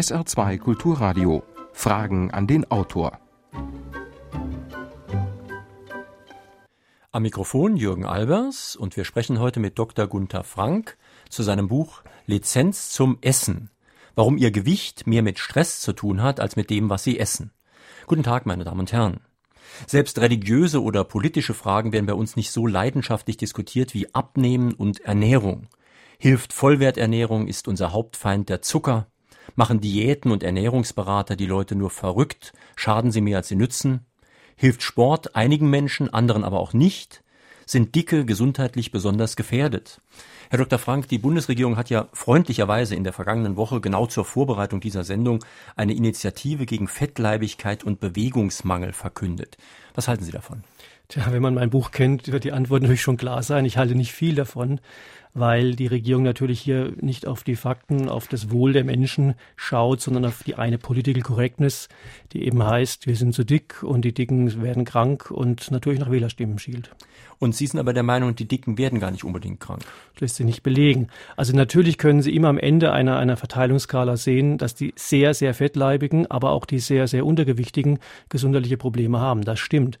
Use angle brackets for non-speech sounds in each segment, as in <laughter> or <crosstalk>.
SR2 Kulturradio. Fragen an den Autor. Am Mikrofon Jürgen Albers und wir sprechen heute mit Dr. Gunther Frank zu seinem Buch Lizenz zum Essen. Warum Ihr Gewicht mehr mit Stress zu tun hat als mit dem, was Sie essen. Guten Tag, meine Damen und Herren. Selbst religiöse oder politische Fragen werden bei uns nicht so leidenschaftlich diskutiert wie Abnehmen und Ernährung. Hilft Vollwerternährung, ist unser Hauptfeind der Zucker. Machen Diäten und Ernährungsberater die Leute nur verrückt, schaden sie mehr als sie nützen. Hilft Sport einigen Menschen, anderen aber auch nicht? Sind Dicke gesundheitlich besonders gefährdet? Herr Dr. Frank, die Bundesregierung hat ja freundlicherweise in der vergangenen Woche genau zur Vorbereitung dieser Sendung eine Initiative gegen Fettleibigkeit und Bewegungsmangel verkündet. Was halten Sie davon? Tja, wenn man mein Buch kennt, wird die Antwort <laughs> natürlich schon klar sein. Ich halte nicht viel davon weil die Regierung natürlich hier nicht auf die Fakten, auf das Wohl der Menschen schaut, sondern auf die eine Political Correctness, die eben heißt, wir sind zu dick und die Dicken werden krank und natürlich nach Wählerstimmen schielt. Und Sie sind aber der Meinung, die Dicken werden gar nicht unbedingt krank. Das lässt sich nicht belegen. Also natürlich können Sie immer am Ende einer, einer Verteilungsskala sehen, dass die sehr, sehr fettleibigen, aber auch die sehr, sehr untergewichtigen gesundheitliche Probleme haben. Das stimmt.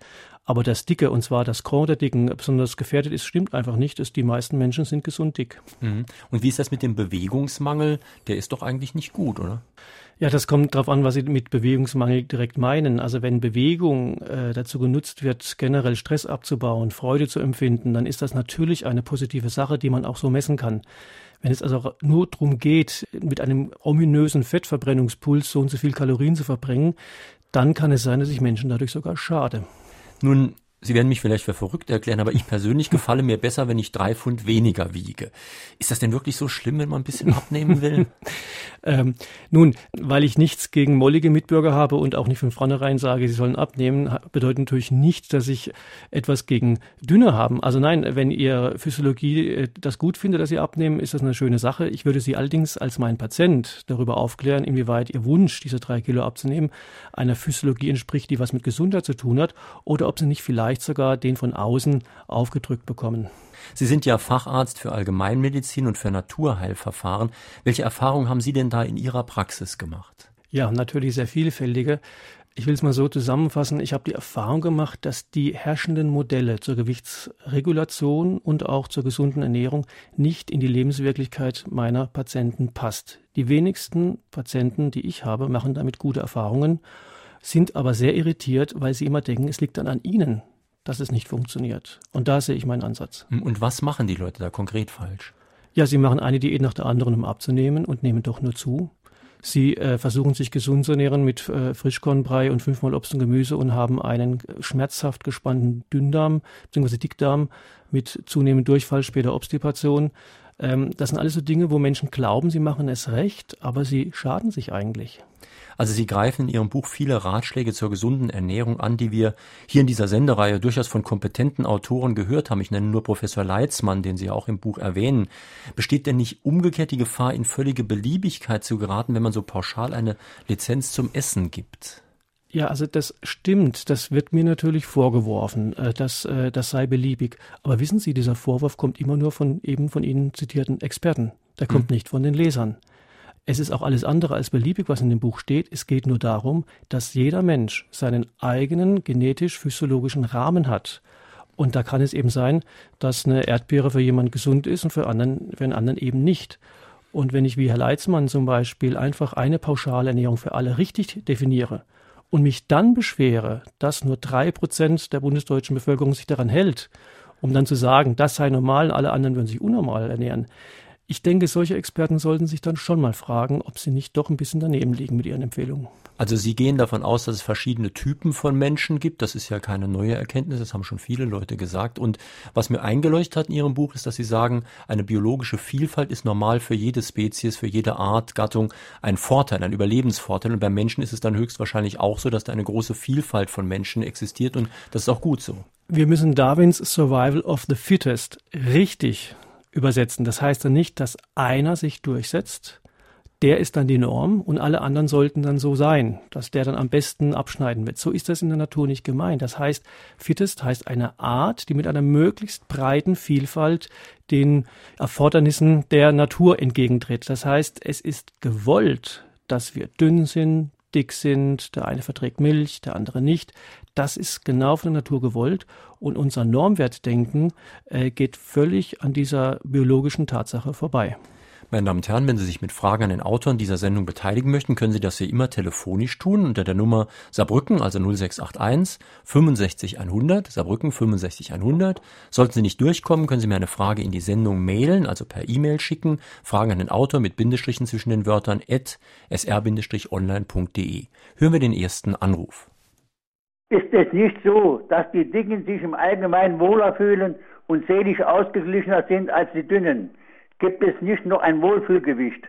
Aber das Dicke, und zwar das Korn der Dicken, besonders gefährdet ist, stimmt einfach nicht. Dass die meisten Menschen sind gesund dick. Mhm. Und wie ist das mit dem Bewegungsmangel? Der ist doch eigentlich nicht gut, oder? Ja, das kommt darauf an, was Sie mit Bewegungsmangel direkt meinen. Also wenn Bewegung äh, dazu genutzt wird, generell Stress abzubauen, Freude zu empfinden, dann ist das natürlich eine positive Sache, die man auch so messen kann. Wenn es also nur darum geht, mit einem ominösen Fettverbrennungspuls so und so viel Kalorien zu verbringen, dann kann es sein, dass ich Menschen dadurch sogar schade. Nun Sie werden mich vielleicht für verrückt erklären, aber ich persönlich <laughs> gefalle mir besser, wenn ich drei Pfund weniger wiege. Ist das denn wirklich so schlimm, wenn man ein bisschen abnehmen will? <laughs> ähm, nun, weil ich nichts gegen mollige Mitbürger habe und auch nicht von vornherein sage, sie sollen abnehmen, bedeutet natürlich nicht, dass ich etwas gegen Dünne haben. Also nein, wenn Ihr Physiologie äh, das gut findet, dass Sie abnehmen, ist das eine schöne Sache. Ich würde Sie allerdings als mein Patient darüber aufklären, inwieweit Ihr Wunsch, diese drei Kilo abzunehmen, einer Physiologie entspricht, die was mit Gesundheit zu tun hat, oder ob Sie nicht vielleicht vielleicht sogar den von außen aufgedrückt bekommen. Sie sind ja Facharzt für Allgemeinmedizin und für Naturheilverfahren. Welche Erfahrungen haben Sie denn da in Ihrer Praxis gemacht? Ja, natürlich sehr vielfältige. Ich will es mal so zusammenfassen. Ich habe die Erfahrung gemacht, dass die herrschenden Modelle zur Gewichtsregulation und auch zur gesunden Ernährung nicht in die Lebenswirklichkeit meiner Patienten passt. Die wenigsten Patienten, die ich habe, machen damit gute Erfahrungen, sind aber sehr irritiert, weil sie immer denken, es liegt dann an ihnen, dass es nicht funktioniert. Und da sehe ich meinen Ansatz. Hm, und was machen die Leute da konkret falsch? Ja, sie machen eine Diät nach der anderen, um abzunehmen und nehmen doch nur zu. Sie äh, versuchen sich gesund zu ernähren mit äh, Frischkornbrei und fünfmal Obst und Gemüse und haben einen schmerzhaft gespannten Dünndarm bzw. Dickdarm mit zunehmendem Durchfall, später Obstipation. Ähm, das sind alles so Dinge, wo Menschen glauben, sie machen es recht, aber sie schaden sich eigentlich. Also Sie greifen in Ihrem Buch viele Ratschläge zur gesunden Ernährung an, die wir hier in dieser Sendereihe durchaus von kompetenten Autoren gehört haben. Ich nenne nur Professor Leitzmann, den Sie auch im Buch erwähnen. Besteht denn nicht umgekehrt die Gefahr, in völlige Beliebigkeit zu geraten, wenn man so pauschal eine Lizenz zum Essen gibt? Ja, also das stimmt. Das wird mir natürlich vorgeworfen, äh, dass äh, das sei beliebig. Aber wissen Sie, dieser Vorwurf kommt immer nur von eben von Ihnen zitierten Experten. Der kommt hm. nicht von den Lesern. Es ist auch alles andere als beliebig, was in dem Buch steht. Es geht nur darum, dass jeder Mensch seinen eigenen genetisch-physiologischen Rahmen hat. Und da kann es eben sein, dass eine Erdbeere für jemanden gesund ist und für, anderen, für einen anderen eben nicht. Und wenn ich wie Herr Leitzmann zum Beispiel einfach eine pauschale Ernährung für alle richtig definiere und mich dann beschwere, dass nur drei Prozent der bundesdeutschen Bevölkerung sich daran hält, um dann zu sagen, das sei normal, alle anderen würden sich unnormal ernähren, ich denke, solche Experten sollten sich dann schon mal fragen, ob sie nicht doch ein bisschen daneben liegen mit ihren Empfehlungen. Also Sie gehen davon aus, dass es verschiedene Typen von Menschen gibt. Das ist ja keine neue Erkenntnis, das haben schon viele Leute gesagt. Und was mir eingeleuchtet hat in Ihrem Buch ist, dass Sie sagen, eine biologische Vielfalt ist normal für jede Spezies, für jede Art, Gattung ein Vorteil, ein Überlebensvorteil. Und beim Menschen ist es dann höchstwahrscheinlich auch so, dass da eine große Vielfalt von Menschen existiert und das ist auch gut so. Wir müssen Darwins Survival of the Fittest richtig übersetzen. Das heißt dann nicht, dass einer sich durchsetzt, der ist dann die Norm und alle anderen sollten dann so sein, dass der dann am besten abschneiden wird. So ist das in der Natur nicht gemeint. Das heißt, fittest heißt eine Art, die mit einer möglichst breiten Vielfalt den Erfordernissen der Natur entgegentritt. Das heißt, es ist gewollt, dass wir dünn sind, dick sind, der eine verträgt Milch, der andere nicht. Das ist genau von der Natur gewollt und unser Normwertdenken äh, geht völlig an dieser biologischen Tatsache vorbei. Meine Damen und Herren, wenn Sie sich mit Fragen an den Autoren dieser Sendung beteiligen möchten, können Sie das wie immer telefonisch tun unter der Nummer Saarbrücken, also 0681 65 100, Saarbrücken 65 100. Sollten Sie nicht durchkommen, können Sie mir eine Frage in die Sendung mailen, also per E-Mail schicken, Fragen an den Autor mit Bindestrichen zwischen den Wörtern at sr-online.de. Hören wir den ersten Anruf. Ist es nicht so, dass die Dicken sich im Allgemeinen wohler fühlen und seelisch ausgeglichener sind als die Dünnen? Gibt es nicht noch ein Wohlfühlgewicht.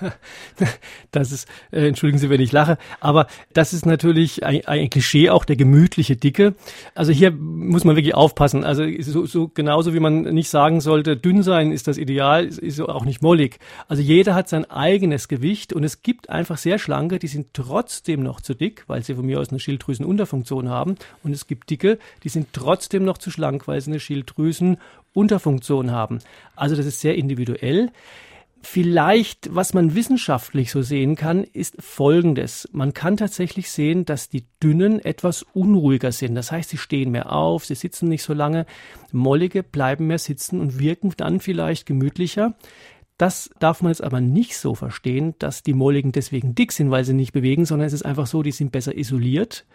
<laughs> Das ist, äh, entschuldigen Sie, wenn ich lache, aber das ist natürlich ein, ein, Klischee, auch der gemütliche Dicke. Also hier muss man wirklich aufpassen. Also so, so genauso wie man nicht sagen sollte, dünn sein ist das Ideal, ist, ist auch nicht mollig. Also jeder hat sein eigenes Gewicht und es gibt einfach sehr schlanke, die sind trotzdem noch zu dick, weil sie von mir aus eine Schilddrüsenunterfunktion haben. Und es gibt dicke, die sind trotzdem noch zu schlank, weil sie eine Schilddrüsen Unterfunktion haben. Also das ist sehr individuell. Vielleicht, was man wissenschaftlich so sehen kann, ist Folgendes. Man kann tatsächlich sehen, dass die Dünnen etwas unruhiger sind. Das heißt, sie stehen mehr auf, sie sitzen nicht so lange. Mollige bleiben mehr sitzen und wirken dann vielleicht gemütlicher. Das darf man jetzt aber nicht so verstehen, dass die Molligen deswegen dick sind, weil sie nicht bewegen, sondern es ist einfach so, die sind besser isoliert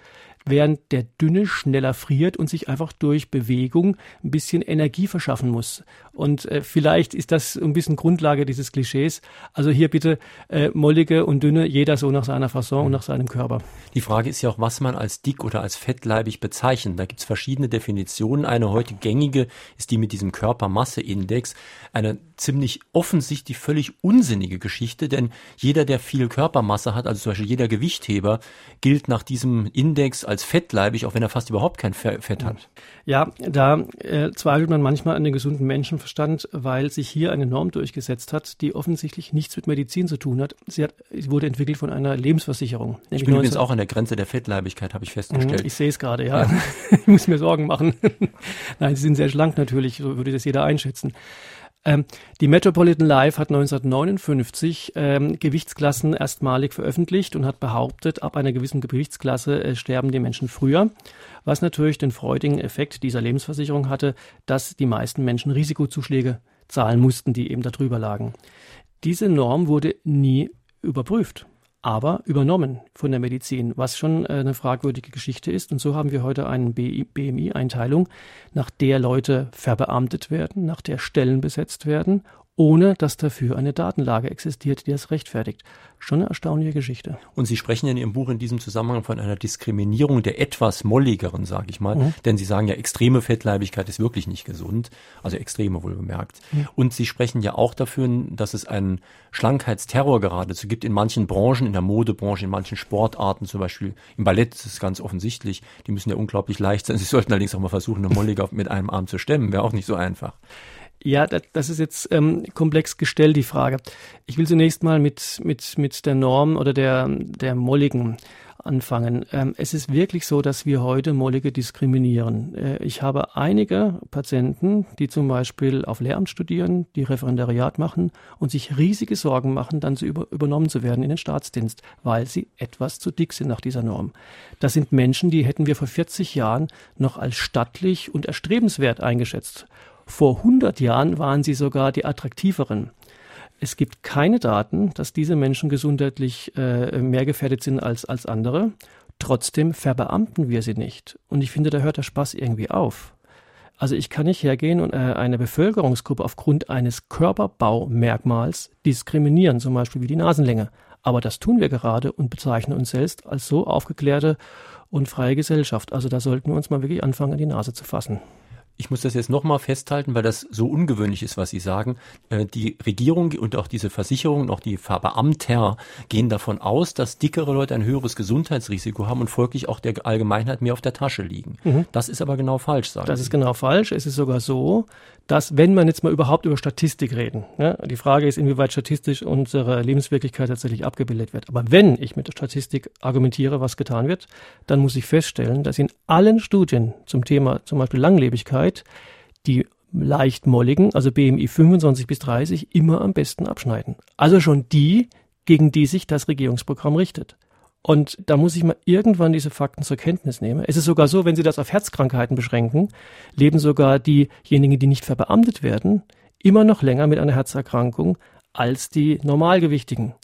während der Dünne schneller friert und sich einfach durch Bewegung ein bisschen Energie verschaffen muss. Und äh, vielleicht ist das ein bisschen Grundlage dieses Klischees. Also hier bitte äh, mollige und dünne, jeder so nach seiner Fasson und nach seinem Körper. Die Frage ist ja auch, was man als dick oder als fettleibig bezeichnet. Da gibt es verschiedene Definitionen. Eine heute gängige ist die mit diesem Körpermasseindex. Eine ziemlich offensichtlich völlig unsinnige Geschichte, denn jeder, der viel Körpermasse hat, also zum Beispiel jeder Gewichtheber, gilt nach diesem Index als fettleibig, auch wenn er fast überhaupt kein Fett hat. Ja, da äh, zweifelt man manchmal an den gesunden Menschenverstand, weil sich hier eine Norm durchgesetzt hat, die offensichtlich nichts mit Medizin zu tun hat. Sie, hat, sie wurde entwickelt von einer Lebensversicherung. Ich bin übrigens auch an der Grenze der Fettleibigkeit, habe ich festgestellt. Mhm, ich sehe es gerade, ja. ja. <laughs> ich muss mir Sorgen machen. <laughs> Nein, sie sind sehr schlank natürlich, so würde das jeder einschätzen. Ähm, die Metropolitan Life hat 1959 ähm, Gewichtsklassen erstmalig veröffentlicht und hat behauptet, ab einer gewissen Gewichtsklasse äh, sterben die Menschen früher, was natürlich den freudigen Effekt dieser Lebensversicherung hatte, dass die meisten Menschen Risikozuschläge zahlen mussten, die eben darüber lagen. Diese Norm wurde nie überprüft aber übernommen von der Medizin, was schon äh, eine fragwürdige Geschichte ist. Und so haben wir heute eine BMI-Einteilung, nach der Leute verbeamtet werden, nach der Stellen besetzt werden ohne dass dafür eine Datenlage existiert, die das rechtfertigt. Schon eine erstaunliche Geschichte. Und Sie sprechen in Ihrem Buch in diesem Zusammenhang von einer Diskriminierung der etwas molligeren, sage ich mal. Mhm. Denn Sie sagen ja, extreme Fettleibigkeit ist wirklich nicht gesund. Also extreme wohl bemerkt. Mhm. Und Sie sprechen ja auch dafür, dass es einen Schlankheitsterror geradezu gibt in manchen Branchen, in der Modebranche, in manchen Sportarten, zum Beispiel im Ballett ist es ganz offensichtlich. Die müssen ja unglaublich leicht sein. Sie sollten allerdings auch mal versuchen, eine Mollige mit einem Arm zu stemmen. Wäre auch nicht so einfach. Ja, das ist jetzt ähm, komplex gestellt, die Frage. Ich will zunächst mal mit, mit, mit der Norm oder der, der Molligen anfangen. Ähm, es ist wirklich so, dass wir heute Mollige diskriminieren. Äh, ich habe einige Patienten, die zum Beispiel auf Lehramt studieren, die Referendariat machen und sich riesige Sorgen machen, dann zu über, übernommen zu werden in den Staatsdienst, weil sie etwas zu dick sind nach dieser Norm. Das sind Menschen, die hätten wir vor 40 Jahren noch als stattlich und erstrebenswert eingeschätzt. Vor 100 Jahren waren sie sogar die attraktiveren. Es gibt keine Daten, dass diese Menschen gesundheitlich äh, mehr gefährdet sind als, als andere. Trotzdem verbeamten wir sie nicht. Und ich finde, da hört der Spaß irgendwie auf. Also ich kann nicht hergehen und äh, eine Bevölkerungsgruppe aufgrund eines Körperbaumerkmals diskriminieren, zum Beispiel wie die Nasenlänge. Aber das tun wir gerade und bezeichnen uns selbst als so aufgeklärte und freie Gesellschaft. Also da sollten wir uns mal wirklich anfangen, an die Nase zu fassen ich muss das jetzt nochmal festhalten, weil das so ungewöhnlich ist, was Sie sagen. Äh, die Regierung und auch diese Versicherungen, auch die Verbeamter gehen davon aus, dass dickere Leute ein höheres Gesundheitsrisiko haben und folglich auch der Allgemeinheit mehr auf der Tasche liegen. Mhm. Das ist aber genau falsch, sagen Das Sie. ist genau falsch. Es ist sogar so, dass wenn man jetzt mal überhaupt über Statistik reden, ja, die Frage ist, inwieweit statistisch unsere Lebenswirklichkeit tatsächlich abgebildet wird. Aber wenn ich mit der Statistik argumentiere, was getan wird, dann muss ich feststellen, dass in allen Studien zum Thema zum Beispiel Langlebigkeit die leicht molligen, also BMI 25 bis 30, immer am besten abschneiden. Also schon die, gegen die sich das Regierungsprogramm richtet. Und da muss ich mal irgendwann diese Fakten zur Kenntnis nehmen. Es ist sogar so, wenn Sie das auf Herzkrankheiten beschränken, leben sogar diejenigen, die nicht verbeamtet werden, immer noch länger mit einer Herzerkrankung als die Normalgewichtigen.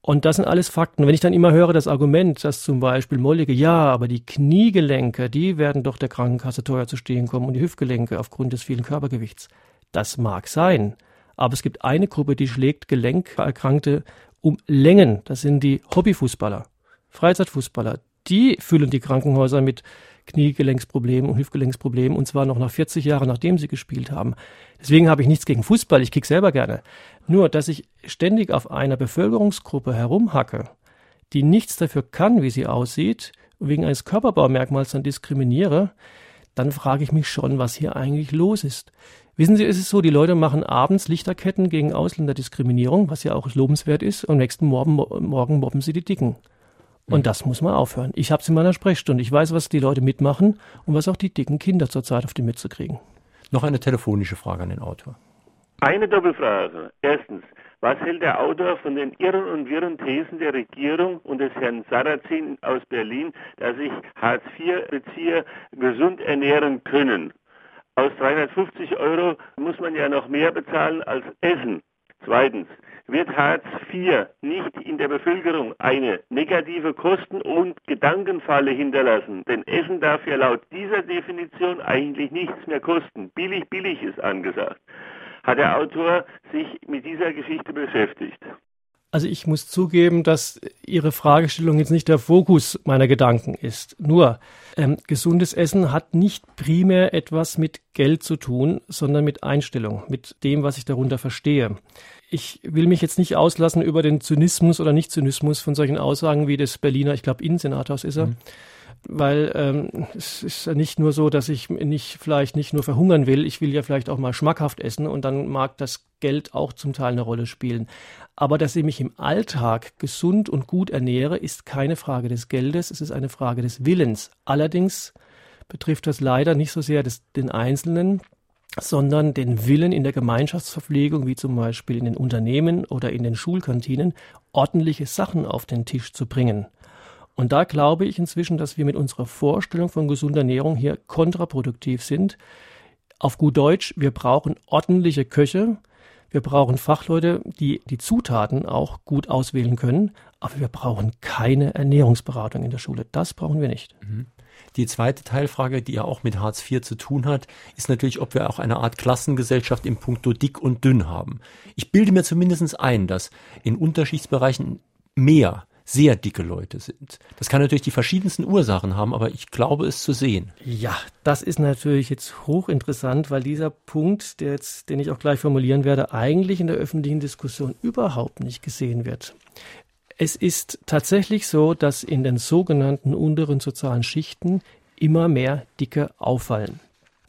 Und das sind alles Fakten. Wenn ich dann immer höre das Argument, dass zum Beispiel Mollige, ja, aber die Kniegelenke, die werden doch der Krankenkasse teuer zu stehen kommen und die Hüftgelenke aufgrund des vielen Körpergewichts. Das mag sein. Aber es gibt eine Gruppe, die schlägt Gelenkerkrankte um Längen. Das sind die Hobbyfußballer, Freizeitfußballer. Die füllen die Krankenhäuser mit Kniegelenksproblemen und Hüftgelenksproblemen und zwar noch nach 40 Jahren, nachdem sie gespielt haben. Deswegen habe ich nichts gegen Fußball, ich kick selber gerne. Nur, dass ich ständig auf einer Bevölkerungsgruppe herumhacke, die nichts dafür kann, wie sie aussieht, und wegen eines Körperbaumerkmals dann diskriminiere, dann frage ich mich schon, was hier eigentlich los ist. Wissen Sie, es ist so, die Leute machen abends Lichterketten gegen Ausländerdiskriminierung, was ja auch lobenswert ist, und am nächsten Morgen, morgen mobben sie die Dicken. Und mhm. das muss man aufhören. Ich habe es in meiner Sprechstunde. Ich weiß, was die Leute mitmachen und was auch die dicken Kinder zurzeit auf die Mütze kriegen. Noch eine telefonische Frage an den Autor. Eine Doppelfrage. Erstens, was hält der Autor von den irren und wirren Thesen der Regierung und des Herrn Sarrazin aus Berlin, dass sich Hartz-IV-Bezieher gesund ernähren können? Aus 350 Euro muss man ja noch mehr bezahlen als Essen. Zweitens, wird Hartz IV nicht in der Bevölkerung eine negative Kosten- und Gedankenfalle hinterlassen? Denn Essen darf ja laut dieser Definition eigentlich nichts mehr kosten. Billig, billig ist angesagt. Hat der Autor sich mit dieser Geschichte beschäftigt? Also ich muss zugeben, dass Ihre Fragestellung jetzt nicht der Fokus meiner Gedanken ist. Nur, ähm, gesundes Essen hat nicht primär etwas mit Geld zu tun, sondern mit Einstellung, mit dem, was ich darunter verstehe. Ich will mich jetzt nicht auslassen über den Zynismus oder Nicht-Zynismus von solchen Aussagen wie des Berliner, ich glaube, Innensenators ist er. Mhm weil ähm, es ist ja nicht nur so, dass ich nicht vielleicht nicht nur verhungern will, ich will ja vielleicht auch mal schmackhaft essen und dann mag das Geld auch zum Teil eine Rolle spielen. Aber dass ich mich im Alltag gesund und gut ernähre, ist keine Frage des Geldes, es ist eine Frage des Willens. Allerdings betrifft das leider nicht so sehr des, den Einzelnen, sondern den Willen in der Gemeinschaftsverpflegung, wie zum Beispiel in den Unternehmen oder in den Schulkantinen, ordentliche Sachen auf den Tisch zu bringen. Und da glaube ich inzwischen, dass wir mit unserer Vorstellung von gesunder Ernährung hier kontraproduktiv sind. Auf gut Deutsch, wir brauchen ordentliche Köche, wir brauchen Fachleute, die die Zutaten auch gut auswählen können, aber wir brauchen keine Ernährungsberatung in der Schule. Das brauchen wir nicht. Mhm. Die zweite Teilfrage, die ja auch mit Hartz IV zu tun hat, ist natürlich, ob wir auch eine Art Klassengesellschaft im Punkto dick und dünn haben. Ich bilde mir zumindest ein, dass in Unterschichtsbereichen mehr sehr dicke Leute sind. Das kann natürlich die verschiedensten Ursachen haben, aber ich glaube es zu sehen. Ja, das ist natürlich jetzt hochinteressant, weil dieser Punkt, der jetzt, den ich auch gleich formulieren werde, eigentlich in der öffentlichen Diskussion überhaupt nicht gesehen wird. Es ist tatsächlich so, dass in den sogenannten unteren sozialen Schichten immer mehr Dicke auffallen.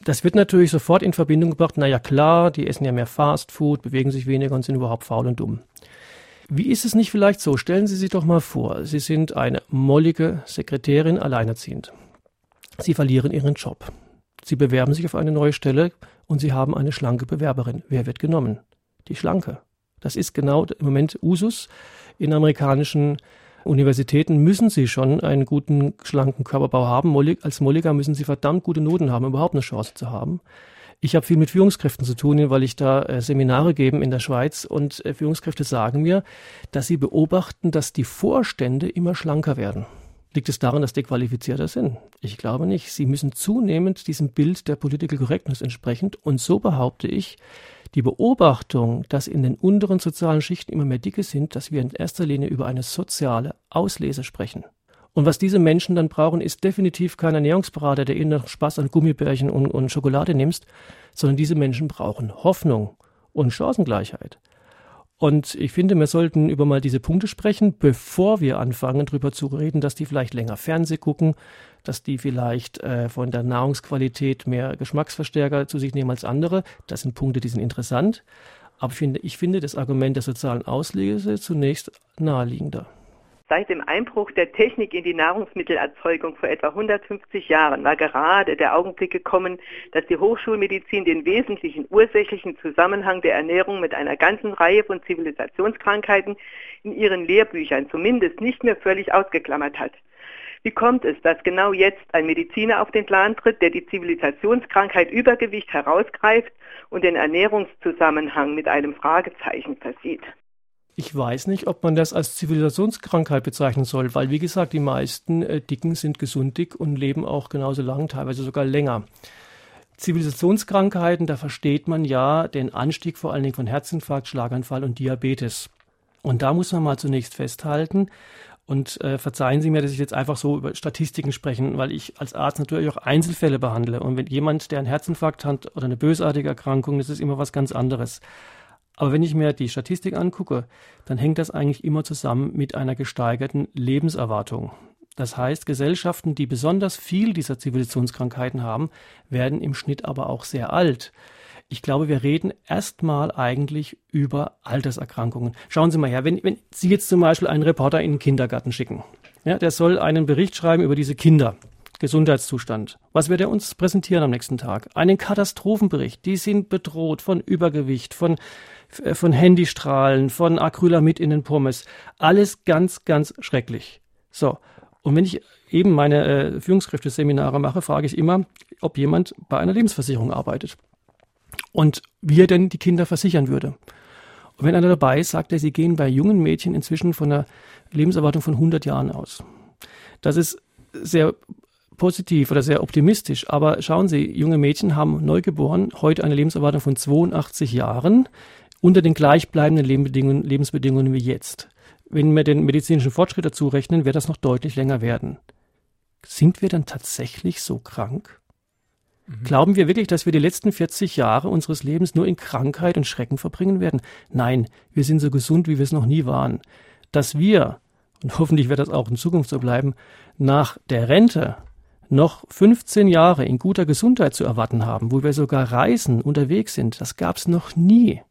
Das wird natürlich sofort in Verbindung gebracht, naja klar, die essen ja mehr Fastfood, bewegen sich weniger und sind überhaupt faul und dumm. Wie ist es nicht vielleicht so? Stellen Sie sich doch mal vor, Sie sind eine mollige Sekretärin alleinerziehend. Sie verlieren Ihren Job. Sie bewerben sich auf eine neue Stelle und Sie haben eine schlanke Bewerberin. Wer wird genommen? Die Schlanke. Das ist genau im Moment Usus. In amerikanischen Universitäten müssen Sie schon einen guten, schlanken Körperbau haben. Als Molliger müssen Sie verdammt gute Noten haben, um überhaupt eine Chance zu haben. Ich habe viel mit Führungskräften zu tun, weil ich da äh, Seminare gebe in der Schweiz und äh, Führungskräfte sagen mir, dass sie beobachten, dass die Vorstände immer schlanker werden. Liegt es daran, dass die qualifizierter sind? Ich glaube nicht. Sie müssen zunehmend diesem Bild der Political Correctness entsprechend und so behaupte ich, die Beobachtung, dass in den unteren sozialen Schichten immer mehr Dicke sind, dass wir in erster Linie über eine soziale Auslese sprechen. Und was diese Menschen dann brauchen, ist definitiv kein Ernährungsberater, der ihnen noch Spaß an Gummibärchen und, und Schokolade nimmst, sondern diese Menschen brauchen Hoffnung und Chancengleichheit. Und ich finde, wir sollten über mal diese Punkte sprechen, bevor wir anfangen, darüber zu reden, dass die vielleicht länger Fernseh gucken, dass die vielleicht äh, von der Nahrungsqualität mehr Geschmacksverstärker zu sich nehmen als andere. Das sind Punkte, die sind interessant. Aber ich finde, ich finde das Argument der sozialen Auslese zunächst naheliegender. Seit dem Einbruch der Technik in die Nahrungsmittelerzeugung vor etwa 150 Jahren war gerade der Augenblick gekommen, dass die Hochschulmedizin den wesentlichen ursächlichen Zusammenhang der Ernährung mit einer ganzen Reihe von Zivilisationskrankheiten in ihren Lehrbüchern zumindest nicht mehr völlig ausgeklammert hat. Wie kommt es, dass genau jetzt ein Mediziner auf den Plan tritt, der die Zivilisationskrankheit Übergewicht herausgreift und den Ernährungszusammenhang mit einem Fragezeichen versieht? Ich weiß nicht, ob man das als Zivilisationskrankheit bezeichnen soll, weil, wie gesagt, die meisten äh, Dicken sind gesundig und leben auch genauso lang, teilweise sogar länger. Zivilisationskrankheiten, da versteht man ja den Anstieg vor allen Dingen von Herzinfarkt, Schlaganfall und Diabetes. Und da muss man mal zunächst festhalten, und äh, verzeihen Sie mir, dass ich jetzt einfach so über Statistiken sprechen, weil ich als Arzt natürlich auch Einzelfälle behandle. Und wenn jemand, der einen Herzinfarkt hat oder eine bösartige Erkrankung, das ist immer was ganz anderes. Aber wenn ich mir die Statistik angucke, dann hängt das eigentlich immer zusammen mit einer gesteigerten Lebenserwartung. Das heißt, Gesellschaften, die besonders viel dieser Zivilisationskrankheiten haben, werden im Schnitt aber auch sehr alt. Ich glaube, wir reden erstmal eigentlich über Alterserkrankungen. Schauen Sie mal her, wenn, wenn Sie jetzt zum Beispiel einen Reporter in den Kindergarten schicken, ja, der soll einen Bericht schreiben über diese Kinder. Gesundheitszustand. Was wird er uns präsentieren am nächsten Tag? Einen Katastrophenbericht. Die sind bedroht von Übergewicht, von von Handystrahlen, von Acrylamid in den Pommes. Alles ganz, ganz schrecklich. So. Und wenn ich eben meine äh, Führungskräfteseminare mache, frage ich immer, ob jemand bei einer Lebensversicherung arbeitet. Und wie er denn die Kinder versichern würde. Und wenn einer dabei ist, sagt er, sie gehen bei jungen Mädchen inzwischen von einer Lebenserwartung von 100 Jahren aus. Das ist sehr positiv oder sehr optimistisch. Aber schauen Sie, junge Mädchen haben neugeboren heute eine Lebenserwartung von 82 Jahren unter den gleichbleibenden Lebensbedingungen, Lebensbedingungen wie jetzt. Wenn wir den medizinischen Fortschritt dazu rechnen, wird das noch deutlich länger werden. Sind wir dann tatsächlich so krank? Mhm. Glauben wir wirklich, dass wir die letzten 40 Jahre unseres Lebens nur in Krankheit und Schrecken verbringen werden? Nein, wir sind so gesund, wie wir es noch nie waren. Dass wir, und hoffentlich wird das auch in Zukunft so bleiben, nach der Rente noch 15 Jahre in guter Gesundheit zu erwarten haben, wo wir sogar reisen, unterwegs sind, das gab es noch nie.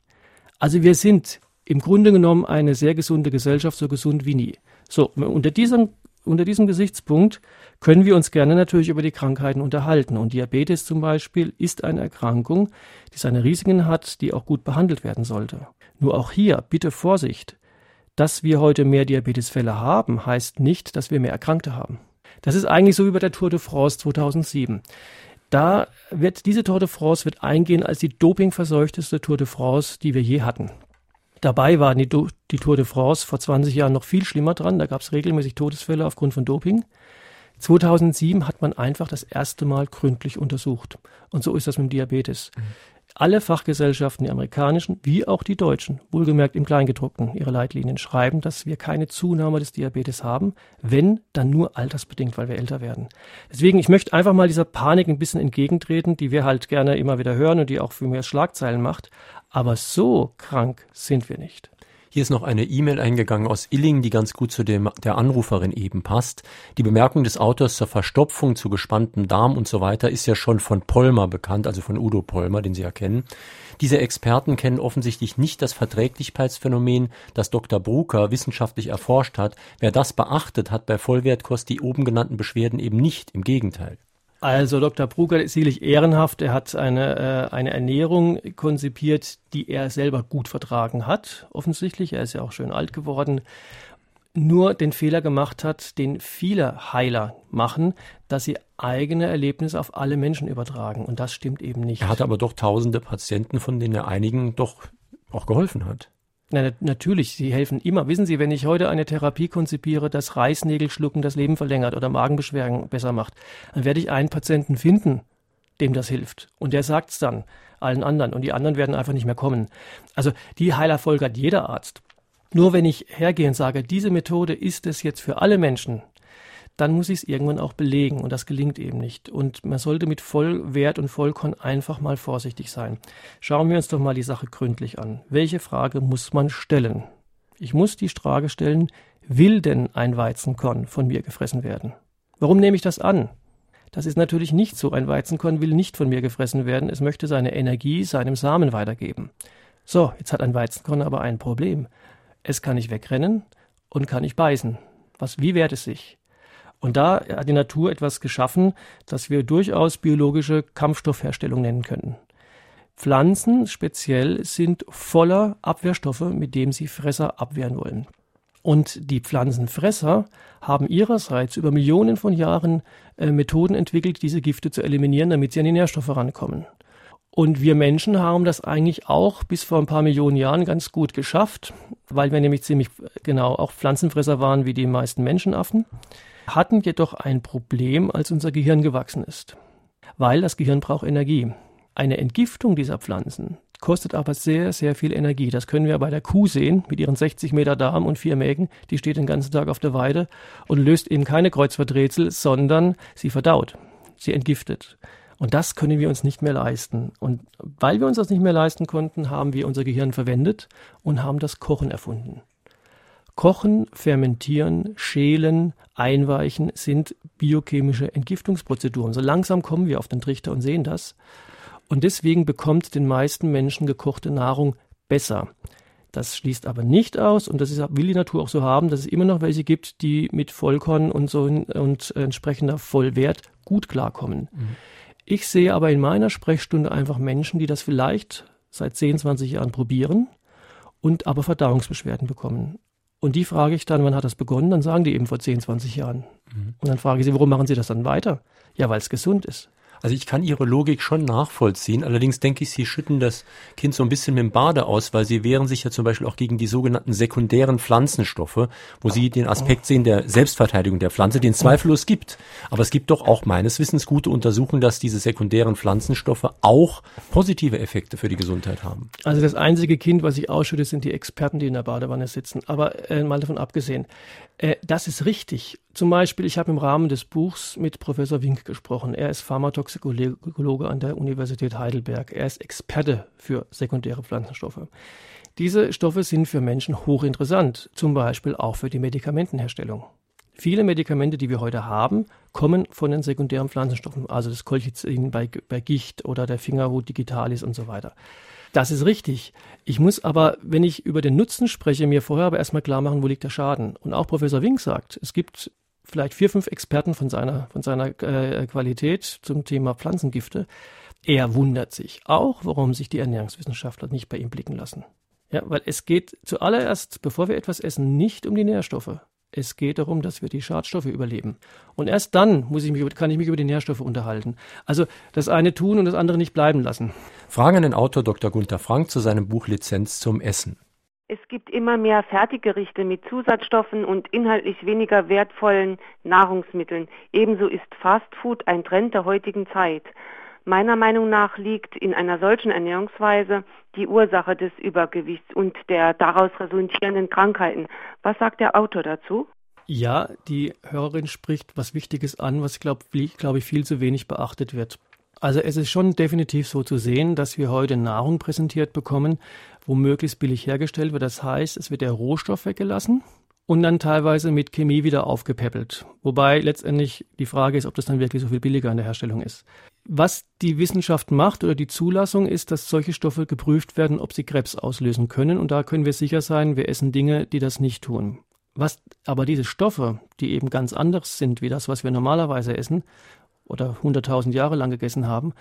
Also wir sind im Grunde genommen eine sehr gesunde Gesellschaft, so gesund wie nie. So, unter diesem, unter diesem Gesichtspunkt können wir uns gerne natürlich über die Krankheiten unterhalten. Und Diabetes zum Beispiel ist eine Erkrankung, die seine Risiken hat, die auch gut behandelt werden sollte. Nur auch hier bitte Vorsicht. Dass wir heute mehr Diabetesfälle haben, heißt nicht, dass wir mehr Erkrankte haben. Das ist eigentlich so wie bei der Tour de France 2007. Da wird diese Tour de France wird eingehen als die dopingverseuchteste Tour de France, die wir je hatten. Dabei war die, die Tour de France vor 20 Jahren noch viel schlimmer dran. Da gab es regelmäßig Todesfälle aufgrund von Doping. 2007 hat man einfach das erste Mal gründlich untersucht. Und so ist das mit dem Diabetes. Mhm alle Fachgesellschaften, die amerikanischen wie auch die deutschen, wohlgemerkt im Kleingedruckten, ihre Leitlinien schreiben, dass wir keine Zunahme des Diabetes haben, wenn, dann nur altersbedingt, weil wir älter werden. Deswegen, ich möchte einfach mal dieser Panik ein bisschen entgegentreten, die wir halt gerne immer wieder hören und die auch für mehr Schlagzeilen macht. Aber so krank sind wir nicht. Hier ist noch eine E-Mail eingegangen aus Illing, die ganz gut zu dem der Anruferin eben passt. Die Bemerkung des Autors zur Verstopfung, zu gespanntem Darm und so weiter ist ja schon von Polmer bekannt, also von Udo Polmer, den Sie ja kennen. Diese Experten kennen offensichtlich nicht das Verträglichkeitsphänomen, das Dr. Brucker wissenschaftlich erforscht hat. Wer das beachtet, hat bei Vollwertkost die oben genannten Beschwerden eben nicht, im Gegenteil. Also Dr. Brucker ist sicherlich ehrenhaft. Er hat eine, äh, eine Ernährung konzipiert, die er selber gut vertragen hat, offensichtlich. Er ist ja auch schön alt geworden. Nur den Fehler gemacht hat, den viele Heiler machen, dass sie eigene Erlebnisse auf alle Menschen übertragen. Und das stimmt eben nicht. Er hatte aber doch tausende Patienten, von denen er einigen doch auch geholfen hat. Na, natürlich, sie helfen immer. Wissen Sie, wenn ich heute eine Therapie konzipiere, dass Reißnägelschlucken das Leben verlängert oder Magenbeschwerden besser macht, dann werde ich einen Patienten finden, dem das hilft. Und der sagt es dann allen anderen. Und die anderen werden einfach nicht mehr kommen. Also die Heilerfolge hat jeder Arzt. Nur wenn ich hergehe und sage, diese Methode ist es jetzt für alle Menschen, dann muss ich es irgendwann auch belegen und das gelingt eben nicht. Und man sollte mit Vollwert und Vollkorn einfach mal vorsichtig sein. Schauen wir uns doch mal die Sache gründlich an. Welche Frage muss man stellen? Ich muss die Frage stellen, will denn ein Weizenkorn von mir gefressen werden? Warum nehme ich das an? Das ist natürlich nicht so. Ein Weizenkorn will nicht von mir gefressen werden. Es möchte seine Energie seinem Samen weitergeben. So, jetzt hat ein Weizenkorn aber ein Problem. Es kann nicht wegrennen und kann nicht beißen. Was, wie wehrt es sich? Und da hat die Natur etwas geschaffen, das wir durchaus biologische Kampfstoffherstellung nennen können. Pflanzen speziell sind voller Abwehrstoffe, mit denen sie Fresser abwehren wollen. Und die Pflanzenfresser haben ihrerseits über Millionen von Jahren äh, Methoden entwickelt, diese Gifte zu eliminieren, damit sie an die Nährstoffe rankommen. Und wir Menschen haben das eigentlich auch bis vor ein paar Millionen Jahren ganz gut geschafft, weil wir nämlich ziemlich genau auch Pflanzenfresser waren wie die meisten Menschenaffen, hatten jedoch ein Problem, als unser Gehirn gewachsen ist. Weil das Gehirn braucht Energie. Eine Entgiftung dieser Pflanzen kostet aber sehr, sehr viel Energie. Das können wir bei der Kuh sehen, mit ihren 60 Meter Darm und vier Mägen. Die steht den ganzen Tag auf der Weide und löst eben keine Kreuzworträtsel, sondern sie verdaut. Sie entgiftet. Und das können wir uns nicht mehr leisten. Und weil wir uns das nicht mehr leisten konnten, haben wir unser Gehirn verwendet und haben das Kochen erfunden. Kochen, fermentieren, schälen, einweichen sind biochemische Entgiftungsprozeduren. So langsam kommen wir auf den Trichter und sehen das. Und deswegen bekommt den meisten Menschen gekochte Nahrung besser. Das schließt aber nicht aus, und das ist, will die Natur auch so haben, dass es immer noch welche gibt, die mit Vollkorn und so und entsprechender Vollwert gut klarkommen. Mhm. Ich sehe aber in meiner Sprechstunde einfach Menschen, die das vielleicht seit 10, 20 Jahren probieren und aber Verdauungsbeschwerden bekommen. Und die frage ich dann, wann hat das begonnen? Dann sagen die eben vor 10, 20 Jahren. Mhm. Und dann frage ich sie, warum machen sie das dann weiter? Ja, weil es gesund ist. Also ich kann Ihre Logik schon nachvollziehen. Allerdings denke ich, Sie schütten das Kind so ein bisschen mit dem Bade aus, weil Sie wehren sich ja zum Beispiel auch gegen die sogenannten sekundären Pflanzenstoffe, wo Sie den Aspekt sehen der Selbstverteidigung der Pflanze, den zweifellos gibt. Aber es gibt doch auch meines Wissens gute Untersuchungen, dass diese sekundären Pflanzenstoffe auch positive Effekte für die Gesundheit haben. Also das einzige Kind, was ich ausschütte, sind die Experten, die in der Badewanne sitzen. Aber äh, mal davon abgesehen, äh, das ist richtig. Zum Beispiel, ich habe im Rahmen des Buchs mit Professor Wink gesprochen. Er ist Pharmatoxikologe an der Universität Heidelberg. Er ist Experte für sekundäre Pflanzenstoffe. Diese Stoffe sind für Menschen hochinteressant, zum Beispiel auch für die Medikamentenherstellung. Viele Medikamente, die wir heute haben, kommen von den sekundären Pflanzenstoffen, also das Colchicin bei, bei Gicht oder der Fingerhut digitalis und so weiter. Das ist richtig. Ich muss aber, wenn ich über den Nutzen spreche, mir vorher aber erstmal klar machen, wo liegt der Schaden. Und auch Professor Wink sagt, es gibt vielleicht vier, fünf Experten von seiner, von seiner äh, Qualität zum Thema Pflanzengifte. Er wundert sich auch, warum sich die Ernährungswissenschaftler nicht bei ihm blicken lassen. Ja, weil es geht zuallererst, bevor wir etwas essen, nicht um die Nährstoffe. Es geht darum, dass wir die Schadstoffe überleben. Und erst dann muss ich mich, kann ich mich über die Nährstoffe unterhalten. Also das eine tun und das andere nicht bleiben lassen. Fragen an den Autor Dr. Gunther Frank zu seinem Buch Lizenz zum Essen. Es gibt immer mehr Fertiggerichte mit Zusatzstoffen und inhaltlich weniger wertvollen Nahrungsmitteln. Ebenso ist Fast Food ein Trend der heutigen Zeit. Meiner Meinung nach liegt in einer solchen Ernährungsweise die Ursache des Übergewichts und der daraus resultierenden Krankheiten. Was sagt der Autor dazu? Ja, die Hörerin spricht was Wichtiges an, was, glaube glaub ich, viel zu wenig beachtet wird. Also es ist schon definitiv so zu sehen, dass wir heute Nahrung präsentiert bekommen, wo möglichst billig hergestellt wird. Das heißt, es wird der Rohstoff weggelassen und dann teilweise mit Chemie wieder aufgepäppelt. Wobei letztendlich die Frage ist, ob das dann wirklich so viel billiger in der Herstellung ist. Was die Wissenschaft macht oder die Zulassung ist, dass solche Stoffe geprüft werden, ob sie Krebs auslösen können. Und da können wir sicher sein, wir essen Dinge, die das nicht tun. Was aber diese Stoffe, die eben ganz anders sind wie das, was wir normalerweise essen oder 100.000 Jahre lang gegessen haben,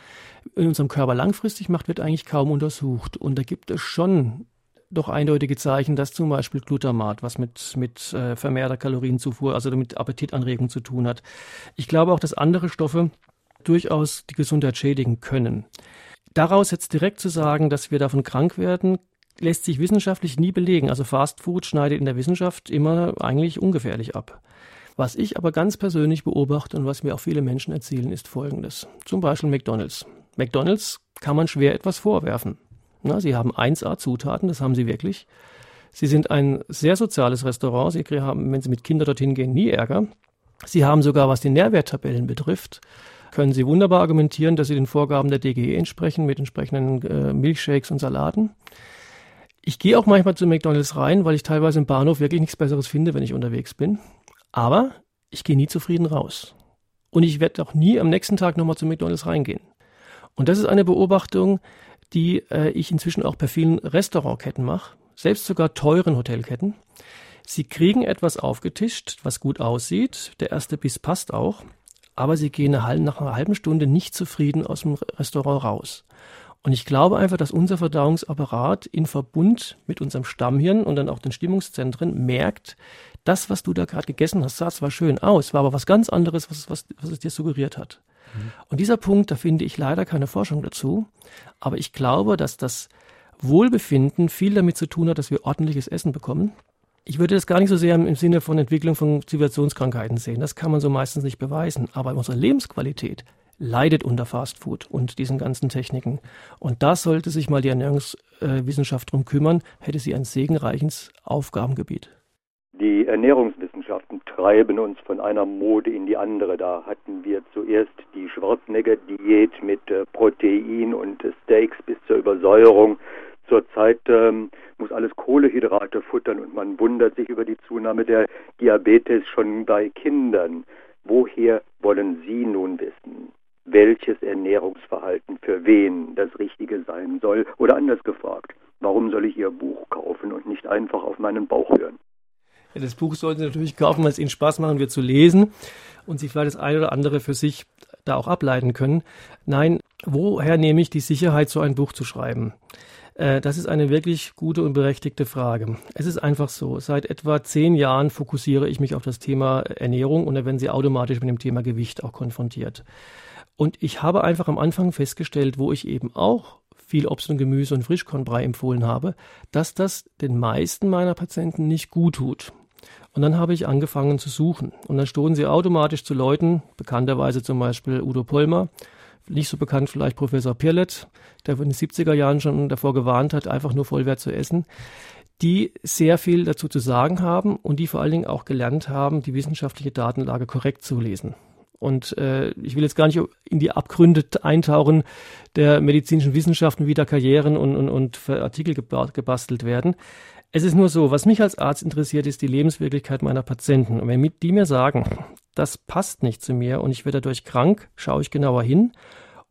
in unserem Körper langfristig macht, wird eigentlich kaum untersucht. Und da gibt es schon doch eindeutige Zeichen, dass zum Beispiel Glutamat, was mit, mit äh, vermehrter Kalorienzufuhr, also mit Appetitanregung zu tun hat. Ich glaube auch, dass andere Stoffe durchaus die Gesundheit schädigen können. Daraus jetzt direkt zu sagen, dass wir davon krank werden, lässt sich wissenschaftlich nie belegen. Also Fast Food schneidet in der Wissenschaft immer eigentlich ungefährlich ab. Was ich aber ganz persönlich beobachte und was mir auch viele Menschen erzählen, ist Folgendes. Zum Beispiel McDonald's. McDonald's kann man schwer etwas vorwerfen. Na, sie haben 1A Zutaten, das haben sie wirklich. Sie sind ein sehr soziales Restaurant. Sie haben, wenn Sie mit Kindern dorthin gehen, nie Ärger. Sie haben sogar, was die Nährwerttabellen betrifft, können Sie wunderbar argumentieren, dass Sie den Vorgaben der DGE entsprechen mit entsprechenden äh, Milchshakes und Salaten. Ich gehe auch manchmal zu McDonald's rein, weil ich teilweise im Bahnhof wirklich nichts Besseres finde, wenn ich unterwegs bin. Aber ich gehe nie zufrieden raus. Und ich werde auch nie am nächsten Tag nochmal zu McDonald's reingehen. Und das ist eine Beobachtung, die äh, ich inzwischen auch bei vielen Restaurantketten mache, selbst sogar teuren Hotelketten. Sie kriegen etwas aufgetischt, was gut aussieht. Der erste Biss passt auch. Aber sie gehen nach einer halben Stunde nicht zufrieden aus dem Restaurant raus. Und ich glaube einfach, dass unser Verdauungsapparat in Verbund mit unserem Stammhirn und dann auch den Stimmungszentren merkt, das, was du da gerade gegessen hast, sah zwar schön aus, war aber was ganz anderes, was, was, was es dir suggeriert hat. Mhm. Und dieser Punkt, da finde ich leider keine Forschung dazu. Aber ich glaube, dass das Wohlbefinden viel damit zu tun hat, dass wir ordentliches Essen bekommen. Ich würde das gar nicht so sehr im Sinne von Entwicklung von Zivilisationskrankheiten sehen. Das kann man so meistens nicht beweisen. Aber unsere Lebensqualität leidet unter Fastfood und diesen ganzen Techniken. Und da sollte sich mal die Ernährungswissenschaft drum kümmern, hätte sie ein segenreiches Aufgabengebiet. Die Ernährungswissenschaften treiben uns von einer Mode in die andere. Da hatten wir zuerst die Schwarzenegger-Diät mit äh, Protein und Steaks bis zur Übersäuerung. Zurzeit ähm, muss alles Kohlehydrate futtern und man wundert sich über die Zunahme der Diabetes schon bei Kindern. Woher wollen Sie nun wissen, welches Ernährungsverhalten für wen das Richtige sein soll? Oder anders gefragt, warum soll ich Ihr Buch kaufen und nicht einfach auf meinen Bauch hören? Das Buch sollten Sie natürlich kaufen, weil es Ihnen Spaß machen wird zu lesen und Sie vielleicht das eine oder andere für sich da auch ableiten können. Nein, woher nehme ich die Sicherheit, so ein Buch zu schreiben? Äh, das ist eine wirklich gute und berechtigte Frage. Es ist einfach so, seit etwa zehn Jahren fokussiere ich mich auf das Thema Ernährung und da werden Sie automatisch mit dem Thema Gewicht auch konfrontiert. Und ich habe einfach am Anfang festgestellt, wo ich eben auch viel Obst und Gemüse und Frischkornbrei empfohlen habe, dass das den meisten meiner Patienten nicht gut tut. Und dann habe ich angefangen zu suchen. Und dann stoßen sie automatisch zu Leuten, bekannterweise zum Beispiel Udo Polmer, nicht so bekannt vielleicht Professor Pirlet, der in den 70er Jahren schon davor gewarnt hat, einfach nur Vollwert zu essen, die sehr viel dazu zu sagen haben und die vor allen Dingen auch gelernt haben, die wissenschaftliche Datenlage korrekt zu lesen. Und äh, ich will jetzt gar nicht in die Abgründe eintauchen der medizinischen Wissenschaften, wie da Karrieren und, und, und Artikel gebastelt werden. Es ist nur so, was mich als Arzt interessiert, ist die Lebenswirklichkeit meiner Patienten. Und wenn die mir sagen, das passt nicht zu mir und ich werde dadurch krank, schaue ich genauer hin.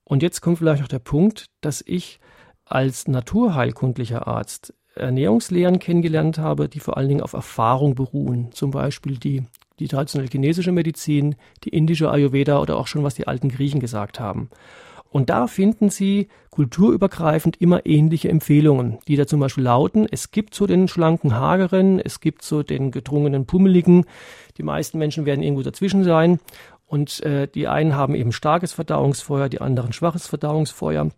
Und jetzt kommt vielleicht noch der Punkt, dass ich als naturheilkundlicher Arzt Ernährungslehren kennengelernt habe, die vor allen Dingen auf Erfahrung beruhen. Zum Beispiel die die traditionelle chinesische Medizin, die indische Ayurveda oder auch schon was die alten Griechen gesagt haben. Und da finden Sie kulturübergreifend immer ähnliche Empfehlungen, die da zum Beispiel lauten, es gibt so den schlanken Hageren, es gibt so den gedrungenen Pummeligen, die meisten Menschen werden irgendwo dazwischen sein und äh, die einen haben eben starkes Verdauungsfeuer, die anderen schwaches Verdauungsfeuer.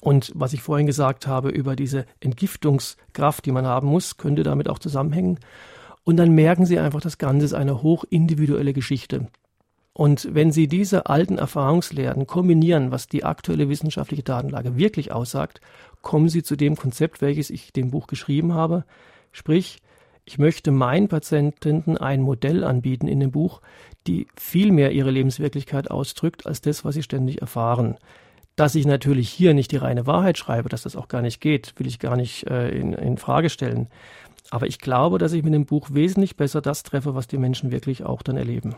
Und was ich vorhin gesagt habe über diese Entgiftungskraft, die man haben muss, könnte damit auch zusammenhängen. Und dann merken Sie einfach, das Ganze ist eine hochindividuelle Geschichte. Und wenn Sie diese alten Erfahrungslehren kombinieren, was die aktuelle wissenschaftliche Datenlage wirklich aussagt, kommen Sie zu dem Konzept, welches ich dem Buch geschrieben habe. Sprich, ich möchte meinen Patienten ein Modell anbieten in dem Buch, die viel mehr ihre Lebenswirklichkeit ausdrückt als das, was sie ständig erfahren. Dass ich natürlich hier nicht die reine Wahrheit schreibe, dass das auch gar nicht geht, will ich gar nicht äh, in, in Frage stellen. Aber ich glaube, dass ich mit dem Buch wesentlich besser das treffe, was die Menschen wirklich auch dann erleben.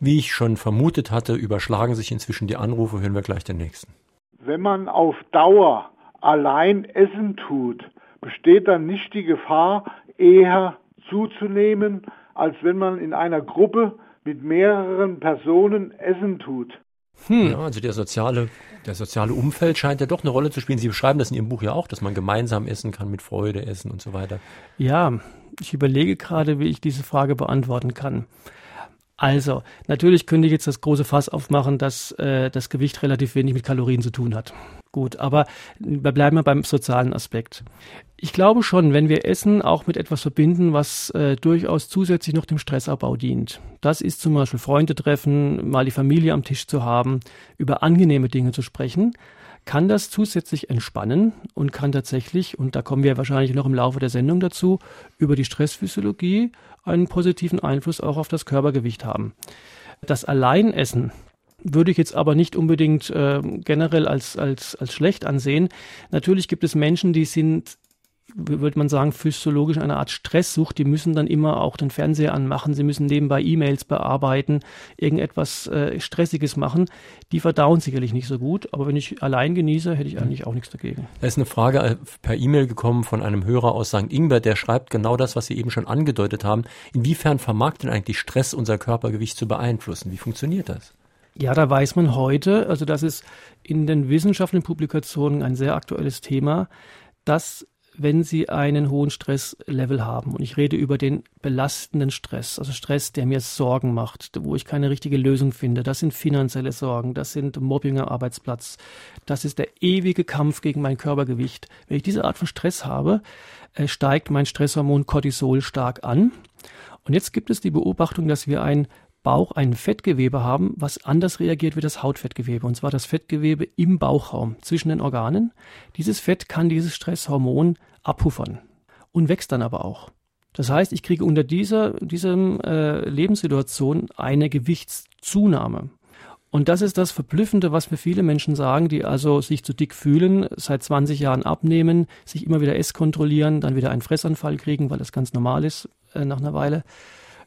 Wie ich schon vermutet hatte, überschlagen sich inzwischen die Anrufe. Hören wir gleich den nächsten. Wenn man auf Dauer allein Essen tut, besteht dann nicht die Gefahr, eher zuzunehmen, als wenn man in einer Gruppe mit mehreren Personen Essen tut. Hm. Ja, also der soziale, der soziale Umfeld scheint ja doch eine Rolle zu spielen. Sie beschreiben das in Ihrem Buch ja auch, dass man gemeinsam essen kann, mit Freude essen und so weiter. Ja, ich überlege gerade, wie ich diese Frage beantworten kann. Also, natürlich könnte ich jetzt das große Fass aufmachen, dass äh, das Gewicht relativ wenig mit Kalorien zu tun hat. Gut, aber wir bleiben mal beim sozialen Aspekt. Ich glaube schon, wenn wir Essen auch mit etwas verbinden, was äh, durchaus zusätzlich noch dem Stressabbau dient. Das ist zum Beispiel Freunde treffen, mal die Familie am Tisch zu haben, über angenehme Dinge zu sprechen, kann das zusätzlich entspannen und kann tatsächlich, und da kommen wir wahrscheinlich noch im Laufe der Sendung dazu, über die Stressphysiologie einen positiven Einfluss auch auf das Körpergewicht haben. Das Alleinessen würde ich jetzt aber nicht unbedingt äh, generell als, als, als schlecht ansehen. Natürlich gibt es Menschen, die sind würde man sagen, physiologisch eine Art Stresssucht. Die müssen dann immer auch den Fernseher anmachen, sie müssen nebenbei E-Mails bearbeiten, irgendetwas äh, Stressiges machen. Die verdauen sicherlich nicht so gut, aber wenn ich allein genieße, hätte ich eigentlich auch nichts dagegen. Da ist eine Frage äh, per E-Mail gekommen von einem Hörer aus St. Ingbert, der schreibt genau das, was Sie eben schon angedeutet haben. Inwiefern vermag denn eigentlich Stress unser Körpergewicht zu beeinflussen? Wie funktioniert das? Ja, da weiß man heute, also das ist in den wissenschaftlichen Publikationen ein sehr aktuelles Thema, dass wenn Sie einen hohen Stresslevel haben, und ich rede über den belastenden Stress, also Stress, der mir Sorgen macht, wo ich keine richtige Lösung finde, das sind finanzielle Sorgen, das sind Mobbing am Arbeitsplatz, das ist der ewige Kampf gegen mein Körpergewicht. Wenn ich diese Art von Stress habe, äh, steigt mein Stresshormon Cortisol stark an. Und jetzt gibt es die Beobachtung, dass wir ein Bauch ein Fettgewebe haben, was anders reagiert wie das Hautfettgewebe, und zwar das Fettgewebe im Bauchraum zwischen den Organen. Dieses Fett kann dieses Stresshormon abpuffern und wächst dann aber auch. Das heißt, ich kriege unter dieser diesem, äh, Lebenssituation eine Gewichtszunahme. Und das ist das Verblüffende, was mir viele Menschen sagen, die also sich zu dick fühlen, seit 20 Jahren abnehmen, sich immer wieder esskontrollieren, dann wieder einen Fressanfall kriegen, weil das ganz normal ist äh, nach einer Weile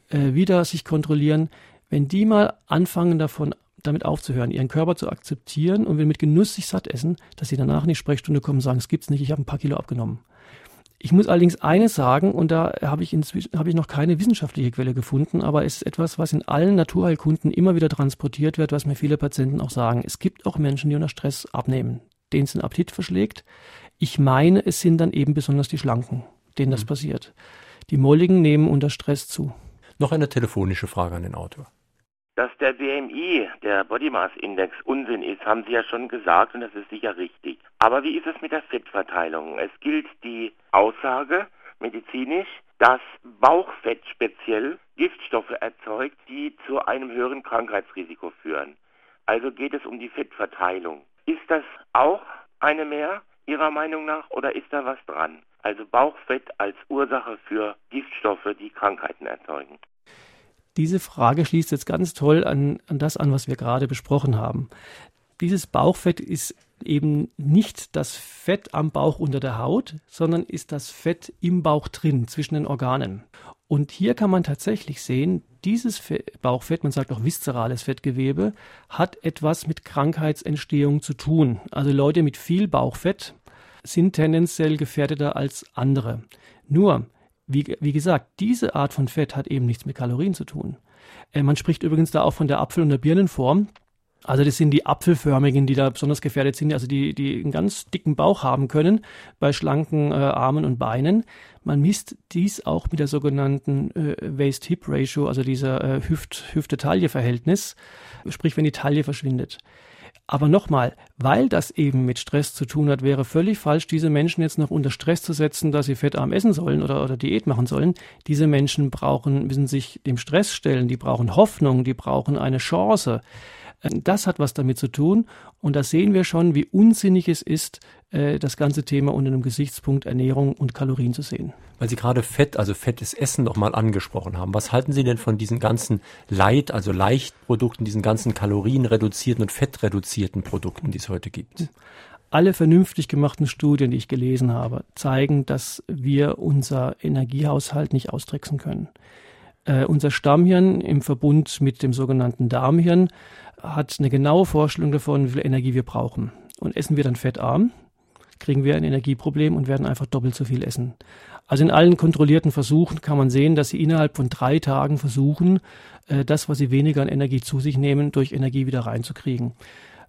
äh, wieder sich kontrollieren, wenn die mal anfangen davon damit aufzuhören, ihren Körper zu akzeptieren und wenn mit Genuss sich satt essen, dass sie danach in die Sprechstunde kommen und sagen, es gibt's nicht, ich habe ein paar Kilo abgenommen. Ich muss allerdings eines sagen, und da habe ich inzwischen habe ich noch keine wissenschaftliche Quelle gefunden, aber es ist etwas, was in allen Naturheilkunden immer wieder transportiert wird, was mir viele Patienten auch sagen. Es gibt auch Menschen, die unter Stress abnehmen, denen es den Appetit verschlägt. Ich meine, es sind dann eben besonders die Schlanken, denen das mhm. passiert. Die Molligen nehmen unter Stress zu. Noch eine telefonische Frage an den Autor. Dass der BMI, der Body Mass Index, Unsinn ist, haben Sie ja schon gesagt und das ist sicher richtig. Aber wie ist es mit der Fettverteilung? Es gilt die Aussage medizinisch, dass Bauchfett speziell Giftstoffe erzeugt, die zu einem höheren Krankheitsrisiko führen. Also geht es um die Fettverteilung. Ist das auch eine mehr Ihrer Meinung nach oder ist da was dran? also Bauchfett als Ursache für Giftstoffe, die Krankheiten erzeugen. Diese Frage schließt jetzt ganz toll an, an das an, was wir gerade besprochen haben. Dieses Bauchfett ist eben nicht das Fett am Bauch unter der Haut, sondern ist das Fett im Bauch drin, zwischen den Organen. Und hier kann man tatsächlich sehen, dieses Bauchfett, man sagt auch viszerales Fettgewebe, hat etwas mit Krankheitsentstehung zu tun. Also Leute mit viel Bauchfett sind tendenziell gefährdeter als andere. Nur, wie, wie gesagt, diese Art von Fett hat eben nichts mit Kalorien zu tun. Äh, man spricht übrigens da auch von der Apfel- und der Birnenform. Also das sind die Apfelförmigen, die da besonders gefährdet sind, also die, die einen ganz dicken Bauch haben können bei schlanken äh, Armen und Beinen. Man misst dies auch mit der sogenannten äh, Waist-Hip-Ratio, also dieser äh, Hüft-Taille-Verhältnis, sprich wenn die Taille verschwindet. Aber nochmal, weil das eben mit Stress zu tun hat, wäre völlig falsch, diese Menschen jetzt noch unter Stress zu setzen, dass sie fettarm essen sollen oder, oder Diät machen sollen. Diese Menschen brauchen, müssen sich dem Stress stellen, die brauchen Hoffnung, die brauchen eine Chance. Das hat was damit zu tun. Und da sehen wir schon, wie unsinnig es ist, äh, das ganze Thema unter dem Gesichtspunkt Ernährung und Kalorien zu sehen. Weil Sie gerade Fett, also fettes Essen nochmal angesprochen haben. Was halten Sie denn von diesen ganzen Light, also Leichtprodukten, diesen ganzen kalorienreduzierten und fettreduzierten Produkten, die es heute gibt? Alle vernünftig gemachten Studien, die ich gelesen habe, zeigen, dass wir unser Energiehaushalt nicht austricksen können. Äh, unser Stammhirn im Verbund mit dem sogenannten Darmhirn hat eine genaue Vorstellung davon, wie viel Energie wir brauchen. Und essen wir dann fettarm, kriegen wir ein Energieproblem und werden einfach doppelt so viel essen. Also in allen kontrollierten Versuchen kann man sehen, dass sie innerhalb von drei Tagen versuchen, äh, das, was sie weniger an Energie zu sich nehmen, durch Energie wieder reinzukriegen.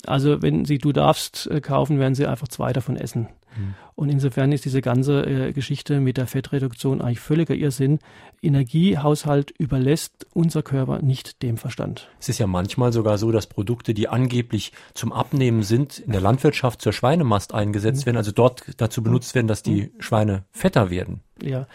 Also wenn sie Du darfst äh, kaufen, werden sie einfach zwei davon essen. Mhm. Und insofern ist diese ganze äh, Geschichte mit der Fettreduktion eigentlich völliger Irrsinn. Energiehaushalt überlässt unser Körper nicht dem Verstand. Es ist ja manchmal sogar so, dass Produkte, die angeblich zum Abnehmen sind, in der Landwirtschaft zur Schweinemast eingesetzt mhm. werden, also dort dazu benutzt werden, dass die mhm. Schweine fetter werden. Ja,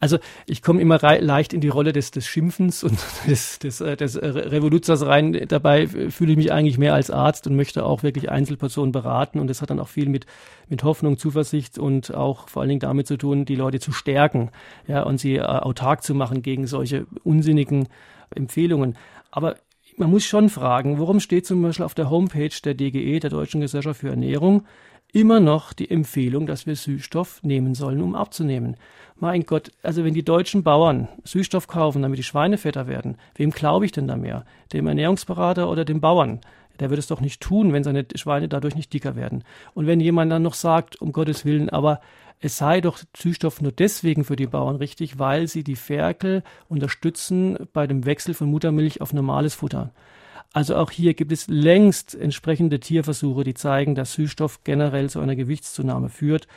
also ich komme immer leicht in die Rolle des, des Schimpfens und <laughs> des, des, äh, des Revoluzers rein. Dabei fühle ich mich eigentlich mehr als Arzt und möchte auch wirklich Einzelpersonen beraten. Und das hat dann auch viel mit, mit Hoffnung, Zuversicht und auch vor allen Dingen damit zu tun, die Leute zu stärken ja, und sie äh, autark zu machen gegen solche unsinnigen Empfehlungen. Aber man muss schon fragen, warum steht zum Beispiel auf der Homepage der DGE, der Deutschen Gesellschaft für Ernährung, immer noch die Empfehlung, dass wir Süßstoff nehmen sollen, um abzunehmen. Mein Gott, also wenn die deutschen Bauern Süßstoff kaufen, damit die Schweine fetter werden, wem glaube ich denn da mehr? Dem Ernährungsberater oder dem Bauern? Der wird es doch nicht tun, wenn seine Schweine dadurch nicht dicker werden. Und wenn jemand dann noch sagt, um Gottes Willen, aber es sei doch Süßstoff nur deswegen für die Bauern richtig, weil sie die Ferkel unterstützen bei dem Wechsel von Muttermilch auf normales Futter. Also auch hier gibt es längst entsprechende Tierversuche, die zeigen, dass Süßstoff generell zu einer Gewichtszunahme führt.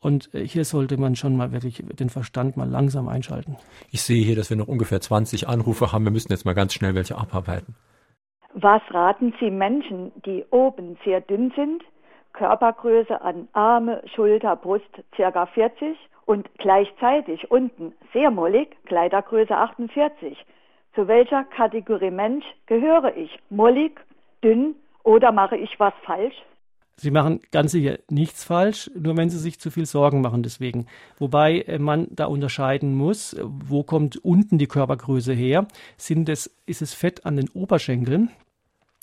Und äh, hier sollte man schon mal wirklich den Verstand mal langsam einschalten. Ich sehe hier, dass wir noch ungefähr 20 Anrufe haben. Wir müssen jetzt mal ganz schnell welche abarbeiten. Was raten Sie Menschen, die oben sehr dünn sind, Körpergröße an Arme, Schulter, Brust circa 40 und gleichzeitig unten sehr mollig, Kleidergröße 48? Zu welcher Kategorie Mensch gehöre ich? Mollig, dünn oder mache ich was falsch? Sie machen ganz sicher nichts falsch, nur wenn Sie sich zu viel Sorgen machen deswegen. Wobei äh, man da unterscheiden muss, wo kommt unten die Körpergröße her? Sind es, ist es Fett an den Oberschenkeln?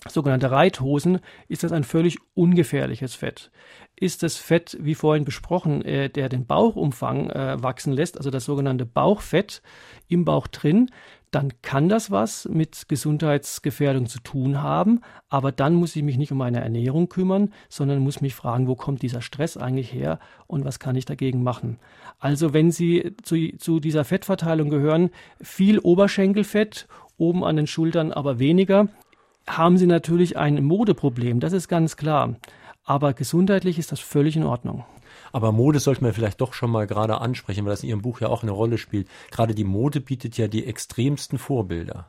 Sogenannte Reithosen, ist das ein völlig ungefährliches Fett. Ist das Fett, wie vorhin besprochen, äh, der den Bauchumfang äh, wachsen lässt, also das sogenannte Bauchfett im Bauch drin, dann kann das was mit Gesundheitsgefährdung zu tun haben, aber dann muss ich mich nicht um meine Ernährung kümmern, sondern muss mich fragen, wo kommt dieser Stress eigentlich her und was kann ich dagegen machen. Also wenn Sie zu, zu dieser Fettverteilung gehören, viel Oberschenkelfett, oben an den Schultern aber weniger, haben Sie natürlich ein Modeproblem, das ist ganz klar. Aber gesundheitlich ist das völlig in Ordnung. Aber Mode sollte man vielleicht doch schon mal gerade ansprechen, weil das in Ihrem Buch ja auch eine Rolle spielt. Gerade die Mode bietet ja die extremsten Vorbilder.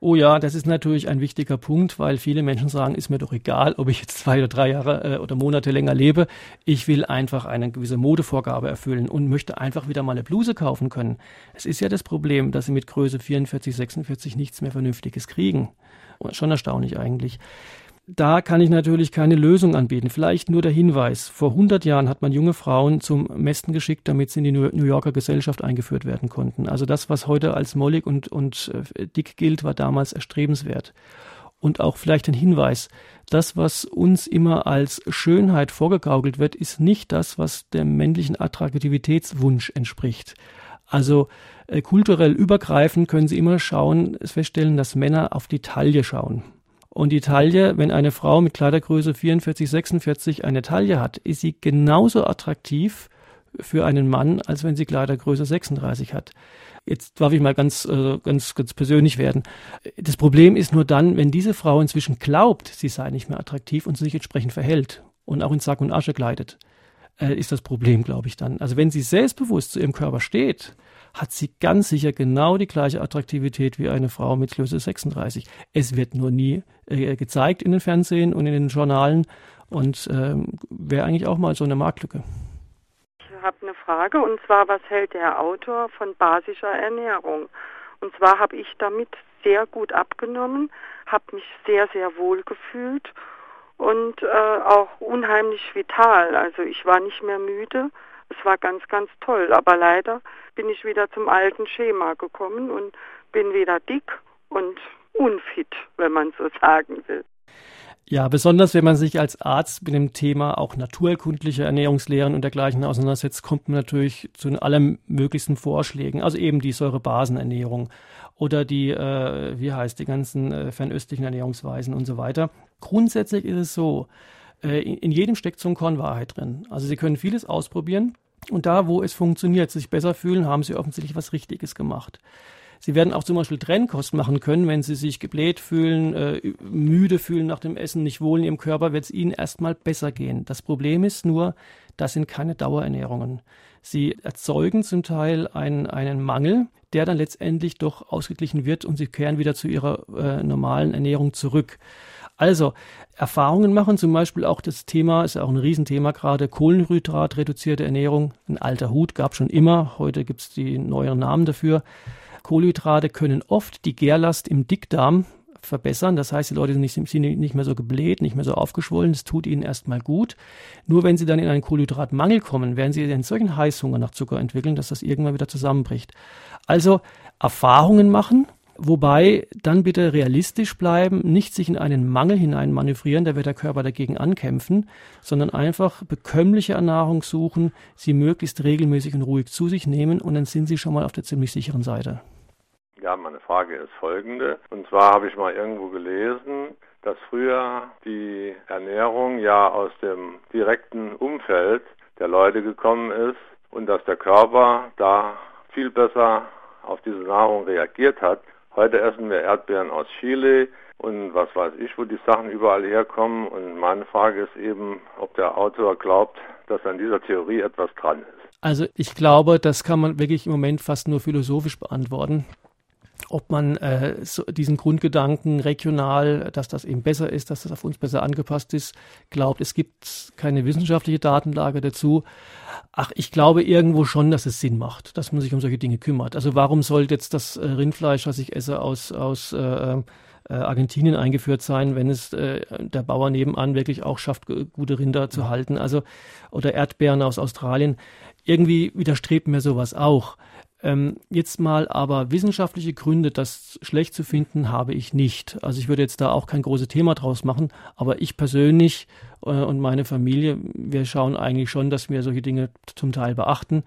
Oh ja, das ist natürlich ein wichtiger Punkt, weil viele Menschen sagen, ist mir doch egal, ob ich jetzt zwei oder drei Jahre äh, oder Monate länger lebe. Ich will einfach eine gewisse Modevorgabe erfüllen und möchte einfach wieder mal eine Bluse kaufen können. Es ist ja das Problem, dass sie mit Größe 44, 46 nichts mehr Vernünftiges kriegen. Schon erstaunlich eigentlich da kann ich natürlich keine Lösung anbieten. Vielleicht nur der Hinweis. Vor 100 Jahren hat man junge Frauen zum Mästen geschickt, damit sie in die New Yorker Gesellschaft eingeführt werden konnten. Also das, was heute als mollig und, und äh, dick gilt, war damals erstrebenswert. Und auch vielleicht ein Hinweis. Das, was uns immer als Schönheit vorgegaukelt wird, ist nicht das, was dem männlichen Attraktivitätswunsch entspricht. Also äh, kulturell übergreifend können Sie immer schauen, feststellen, dass Männer auf die Taille schauen. Und die Taille, wenn eine Frau mit Kleidergröße 44, 46 eine Taille hat, ist sie genauso attraktiv für einen Mann, als wenn sie Kleidergröße 36 hat. Jetzt darf ich mal ganz, äh, ganz, ganz persönlich werden. Das Problem ist nur dann, wenn diese Frau inzwischen glaubt, sie sei nicht mehr attraktiv und sich entsprechend verhält und auch in Sack und Asche kleidet, äh, ist das Problem, glaube ich, dann. Also wenn sie selbstbewusst zu ihrem Körper steht, hat sie ganz sicher genau die gleiche Attraktivität wie eine Frau mit Größe 36. Es wird nur nie äh, gezeigt in den Fernsehen und in den Journalen und ähm, wäre eigentlich auch mal so eine Marktlücke. Ich habe eine Frage und zwar, was hält der Autor von basischer Ernährung? Und zwar habe ich damit sehr gut abgenommen, habe mich sehr, sehr wohl gefühlt und äh, auch unheimlich vital. Also ich war nicht mehr müde. Es war ganz, ganz toll. Aber leider bin ich wieder zum alten Schema gekommen und bin wieder dick und unfit, wenn man so sagen will. Ja, besonders wenn man sich als Arzt mit dem Thema auch naturerkundliche Ernährungslehren und dergleichen auseinandersetzt, kommt man natürlich zu allen möglichsten Vorschlägen. Also eben die Säurebasenernährung oder die, äh, wie heißt, die ganzen äh, fernöstlichen Ernährungsweisen und so weiter. Grundsätzlich ist es so, äh, in, in jedem steckt so ein Korn Wahrheit drin. Also Sie können vieles ausprobieren und da, wo es funktioniert, sich besser fühlen, haben Sie offensichtlich was Richtiges gemacht. Sie werden auch zum Beispiel Trennkost machen können, wenn Sie sich gebläht fühlen, äh, müde fühlen nach dem Essen, nicht wohl in Ihrem Körper, wird es Ihnen erstmal besser gehen. Das Problem ist nur, das sind keine Dauerernährungen. Sie erzeugen zum Teil einen, einen Mangel, der dann letztendlich doch ausgeglichen wird und Sie kehren wieder zu Ihrer äh, normalen Ernährung zurück. Also Erfahrungen machen, zum Beispiel auch das Thema, ist ja auch ein Riesenthema gerade, Kohlenhydrat, reduzierte Ernährung, ein alter Hut, gab schon immer, heute gibt es die neuen Namen dafür. Kohlenhydrate können oft die Gärlast im Dickdarm verbessern. Das heißt, die Leute sind nicht, sind nicht mehr so gebläht, nicht mehr so aufgeschwollen. Das tut ihnen erstmal gut. Nur wenn sie dann in einen Kohlenhydratmangel kommen, werden sie einen solchen Heißhunger nach Zucker entwickeln, dass das irgendwann wieder zusammenbricht. Also Erfahrungen machen Wobei dann bitte realistisch bleiben, nicht sich in einen Mangel hinein manövrieren, da wird der Körper dagegen ankämpfen, sondern einfach bekömmliche Ernährung suchen, sie möglichst regelmäßig und ruhig zu sich nehmen und dann sind sie schon mal auf der ziemlich sicheren Seite. Ja, meine Frage ist folgende. Und zwar habe ich mal irgendwo gelesen, dass früher die Ernährung ja aus dem direkten Umfeld der Leute gekommen ist und dass der Körper da viel besser auf diese Nahrung reagiert hat. Heute essen wir Erdbeeren aus Chile und was weiß ich, wo die Sachen überall herkommen. Und meine Frage ist eben, ob der Autor glaubt, dass an dieser Theorie etwas dran ist. Also ich glaube, das kann man wirklich im Moment fast nur philosophisch beantworten ob man äh, so diesen Grundgedanken regional, dass das eben besser ist, dass das auf uns besser angepasst ist, glaubt. Es gibt keine wissenschaftliche Datenlage dazu. Ach, ich glaube irgendwo schon, dass es Sinn macht, dass man sich um solche Dinge kümmert. Also warum sollte jetzt das äh, Rindfleisch, was ich esse, aus, aus äh, äh, Argentinien eingeführt sein, wenn es äh, der Bauer nebenan wirklich auch schafft, gute Rinder zu halten? Also oder Erdbeeren aus Australien. Irgendwie widerstrebt mir sowas auch. Ähm, jetzt mal aber wissenschaftliche Gründe, das schlecht zu finden, habe ich nicht. Also ich würde jetzt da auch kein großes Thema draus machen, aber ich persönlich äh, und meine Familie, wir schauen eigentlich schon, dass wir solche Dinge zum Teil beachten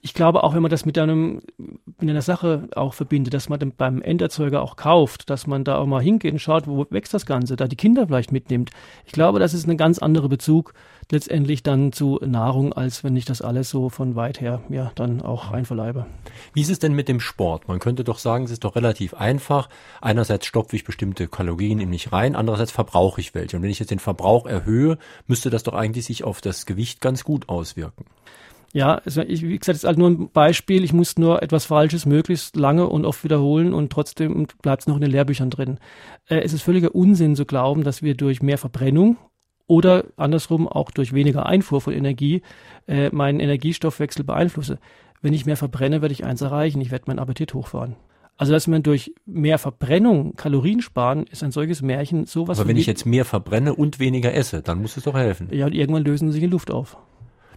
ich glaube auch, wenn man das mit einem, mit einer Sache auch verbindet, dass man beim Enderzeuger auch kauft, dass man da auch mal hingeht und schaut, wo wächst das Ganze, da die Kinder vielleicht mitnimmt. Ich glaube, das ist ein ganz anderer Bezug letztendlich dann zu Nahrung, als wenn ich das alles so von weit her ja dann auch einverleibe. Wie ist es denn mit dem Sport? Man könnte doch sagen, es ist doch relativ einfach. Einerseits stopfe ich bestimmte Kalorien in mich rein, andererseits verbrauche ich welche. Und wenn ich jetzt den Verbrauch erhöhe, müsste das doch eigentlich sich auf das Gewicht ganz gut auswirken. Ja, also ich, wie gesagt, ist halt nur ein Beispiel. Ich muss nur etwas Falsches möglichst lange und oft wiederholen und trotzdem bleibt es noch in den Lehrbüchern drin. Äh, es ist völliger Unsinn zu glauben, dass wir durch mehr Verbrennung oder andersrum auch durch weniger Einfuhr von Energie äh, meinen Energiestoffwechsel beeinflusse. Wenn ich mehr verbrenne, werde ich eins erreichen. Ich werde meinen Appetit hochfahren. Also, dass man durch mehr Verbrennung Kalorien sparen, ist ein solches Märchen sowas. Aber wenn ich jetzt mehr verbrenne und weniger esse, dann muss es doch helfen. Ja, und irgendwann lösen sie die Luft auf.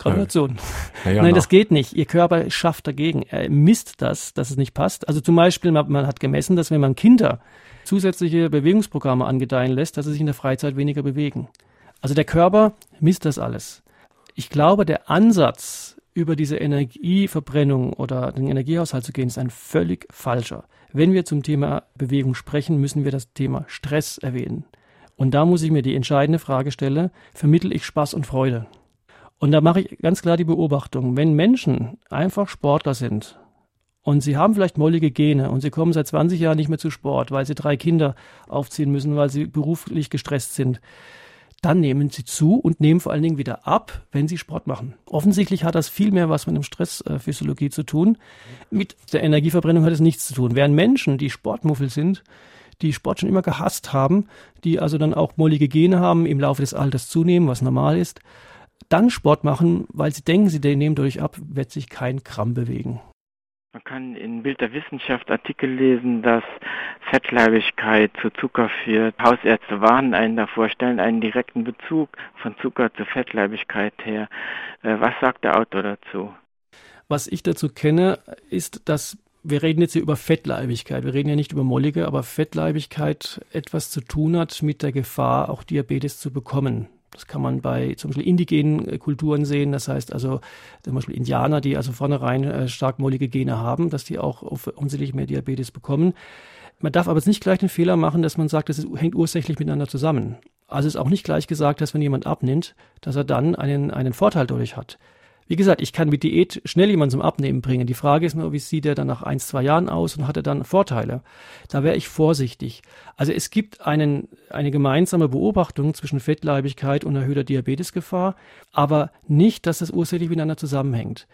Gratulation. Ja, ja, Nein, das geht nicht. Ihr Körper schafft dagegen. Er misst das, dass es nicht passt. Also zum Beispiel, man hat gemessen, dass wenn man Kinder zusätzliche Bewegungsprogramme angedeihen lässt, dass sie sich in der Freizeit weniger bewegen. Also der Körper misst das alles. Ich glaube, der Ansatz, über diese Energieverbrennung oder den Energiehaushalt zu gehen, ist ein völlig falscher. Wenn wir zum Thema Bewegung sprechen, müssen wir das Thema Stress erwähnen. Und da muss ich mir die entscheidende Frage stellen, vermittel ich Spaß und Freude? Und da mache ich ganz klar die Beobachtung, wenn Menschen einfach Sportler sind und sie haben vielleicht mollige Gene und sie kommen seit 20 Jahren nicht mehr zu Sport, weil sie drei Kinder aufziehen müssen, weil sie beruflich gestresst sind, dann nehmen sie zu und nehmen vor allen Dingen wieder ab, wenn sie Sport machen. Offensichtlich hat das viel mehr was mit dem Stressphysiologie zu tun. Mit der Energieverbrennung hat es nichts zu tun. Während Menschen, die Sportmuffel sind, die Sport schon immer gehasst haben, die also dann auch mollige Gene haben, im Laufe des Alters zunehmen, was normal ist, dann Sport machen, weil sie denken, sie nehmen dadurch ab, wird sich kein Gramm bewegen. Man kann in Bild der Wissenschaft Artikel lesen, dass Fettleibigkeit zu Zucker führt. Hausärzte warnen einen davor, stellen einen direkten Bezug von Zucker zu Fettleibigkeit her. Äh, was sagt der Autor dazu? Was ich dazu kenne, ist, dass wir reden jetzt hier über Fettleibigkeit. Wir reden ja nicht über Mollige, aber Fettleibigkeit etwas zu tun hat mit der Gefahr, auch Diabetes zu bekommen. Das kann man bei zum Beispiel indigenen äh, Kulturen sehen. Das heißt also zum Beispiel Indianer, die also vornherein äh, stark mollige Gene haben, dass die auch offensichtlich mehr Diabetes bekommen. Man darf aber jetzt nicht gleich den Fehler machen, dass man sagt, das hängt ursächlich miteinander zusammen. Also ist auch nicht gleich gesagt, dass wenn jemand abnimmt, dass er dann einen, einen Vorteil dadurch hat. Wie gesagt, ich kann mit Diät schnell jemanden zum Abnehmen bringen. Die Frage ist nur, wie sieht er dann nach ein, zwei Jahren aus und hat er dann Vorteile? Da wäre ich vorsichtig. Also es gibt einen, eine gemeinsame Beobachtung zwischen Fettleibigkeit und erhöhter Diabetesgefahr, aber nicht, dass das ursächlich miteinander zusammenhängt.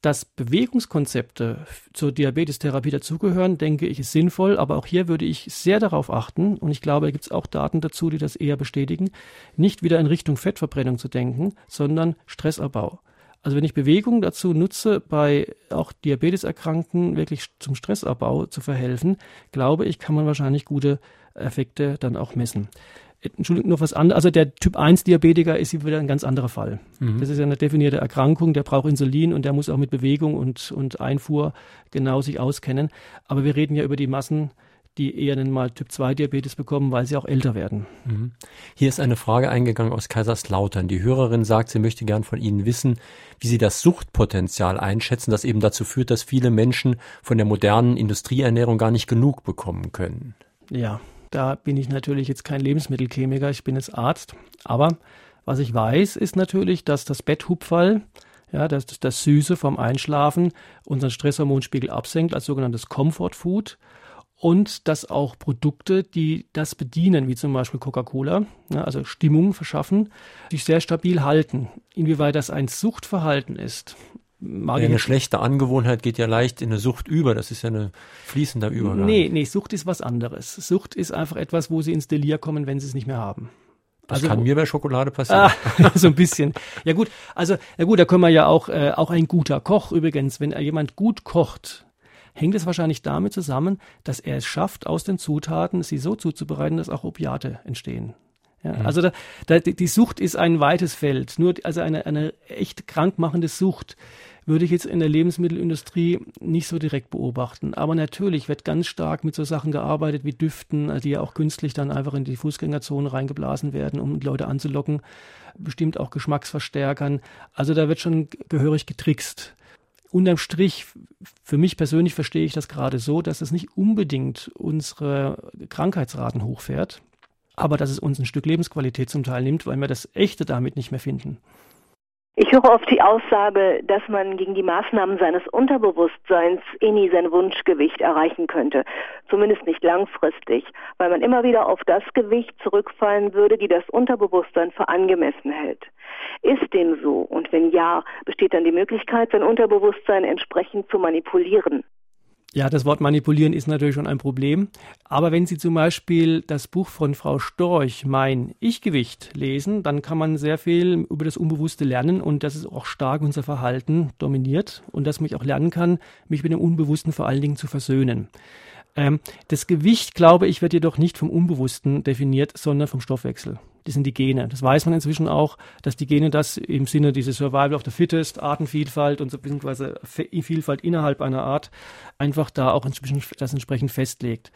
Dass Bewegungskonzepte zur Diabetestherapie dazugehören, denke ich, ist sinnvoll, aber auch hier würde ich sehr darauf achten, und ich glaube, da gibt es auch Daten dazu, die das eher bestätigen, nicht wieder in Richtung Fettverbrennung zu denken, sondern Stressabbau. Also wenn ich Bewegung dazu nutze, bei auch Diabeteserkrankten wirklich zum Stressabbau zu verhelfen, glaube ich, kann man wahrscheinlich gute Effekte dann auch messen. Entschuldigung, noch was anderes. Also der Typ 1 Diabetiker ist wieder ein ganz anderer Fall. Mhm. Das ist ja eine definierte Erkrankung, der braucht Insulin und der muss auch mit Bewegung und, und Einfuhr genau sich auskennen. Aber wir reden ja über die Massen, die eher dann mal Typ-2-Diabetes bekommen, weil sie auch älter werden. Mhm. Hier ist eine Frage eingegangen aus Kaiserslautern. Die Hörerin sagt, sie möchte gern von Ihnen wissen, wie Sie das Suchtpotenzial einschätzen, das eben dazu führt, dass viele Menschen von der modernen Industrieernährung gar nicht genug bekommen können. Ja, da bin ich natürlich jetzt kein Lebensmittelchemiker, ich bin jetzt Arzt. Aber was ich weiß, ist natürlich, dass das Betthupferl, ja, dass das Süße vom Einschlafen unseren Stresshormonspiegel absenkt als sogenanntes Comfort Food und dass auch Produkte, die das bedienen, wie zum Beispiel Coca-Cola, ja, also Stimmung verschaffen, sich sehr stabil halten. Inwieweit das ein Suchtverhalten ist, mag ja, eine schlechte Angewohnheit geht ja leicht in eine Sucht über. Das ist ja eine fließender Übergang. Nee, nee, Sucht ist was anderes. Sucht ist einfach etwas, wo sie ins Delir kommen, wenn sie es nicht mehr haben. Das also, kann mir bei Schokolade passieren. Ah, <laughs> so ein bisschen. Ja gut, also ja gut, da können wir ja auch äh, auch ein guter Koch übrigens, wenn jemand gut kocht, hängt es wahrscheinlich damit zusammen, dass er es schafft, aus den Zutaten sie so zuzubereiten, dass auch Opiate entstehen. Ja, mhm. Also da, da, die Sucht ist ein weites Feld. Nur also eine, eine echt krankmachende Sucht würde ich jetzt in der Lebensmittelindustrie nicht so direkt beobachten. Aber natürlich wird ganz stark mit so Sachen gearbeitet wie Düften, die ja auch künstlich dann einfach in die Fußgängerzone reingeblasen werden, um Leute anzulocken. Bestimmt auch Geschmacksverstärkern. Also da wird schon gehörig getrickst unterm Strich, für mich persönlich verstehe ich das gerade so, dass es nicht unbedingt unsere Krankheitsraten hochfährt, aber dass es uns ein Stück Lebensqualität zum Teil nimmt, weil wir das Echte damit nicht mehr finden. Ich höre oft die Aussage, dass man gegen die Maßnahmen seines Unterbewusstseins eh nie sein Wunschgewicht erreichen könnte. Zumindest nicht langfristig, weil man immer wieder auf das Gewicht zurückfallen würde, die das Unterbewusstsein für angemessen hält. Ist dem so? Und wenn ja, besteht dann die Möglichkeit, sein Unterbewusstsein entsprechend zu manipulieren? Ja, das Wort manipulieren ist natürlich schon ein Problem. Aber wenn Sie zum Beispiel das Buch von Frau Storch, Mein Ich-Gewicht, lesen, dann kann man sehr viel über das Unbewusste lernen und das ist auch stark unser Verhalten dominiert und dass man auch lernen kann, mich mit dem Unbewussten vor allen Dingen zu versöhnen. Ähm, das Gewicht, glaube ich, wird jedoch nicht vom Unbewussten definiert, sondern vom Stoffwechsel. Das sind die Gene. Das weiß man inzwischen auch, dass die Gene das im Sinne dieses Survival of the Fittest, Artenvielfalt und so beziehungsweise Vielfalt innerhalb einer Art einfach da auch inzwischen das entsprechend festlegt.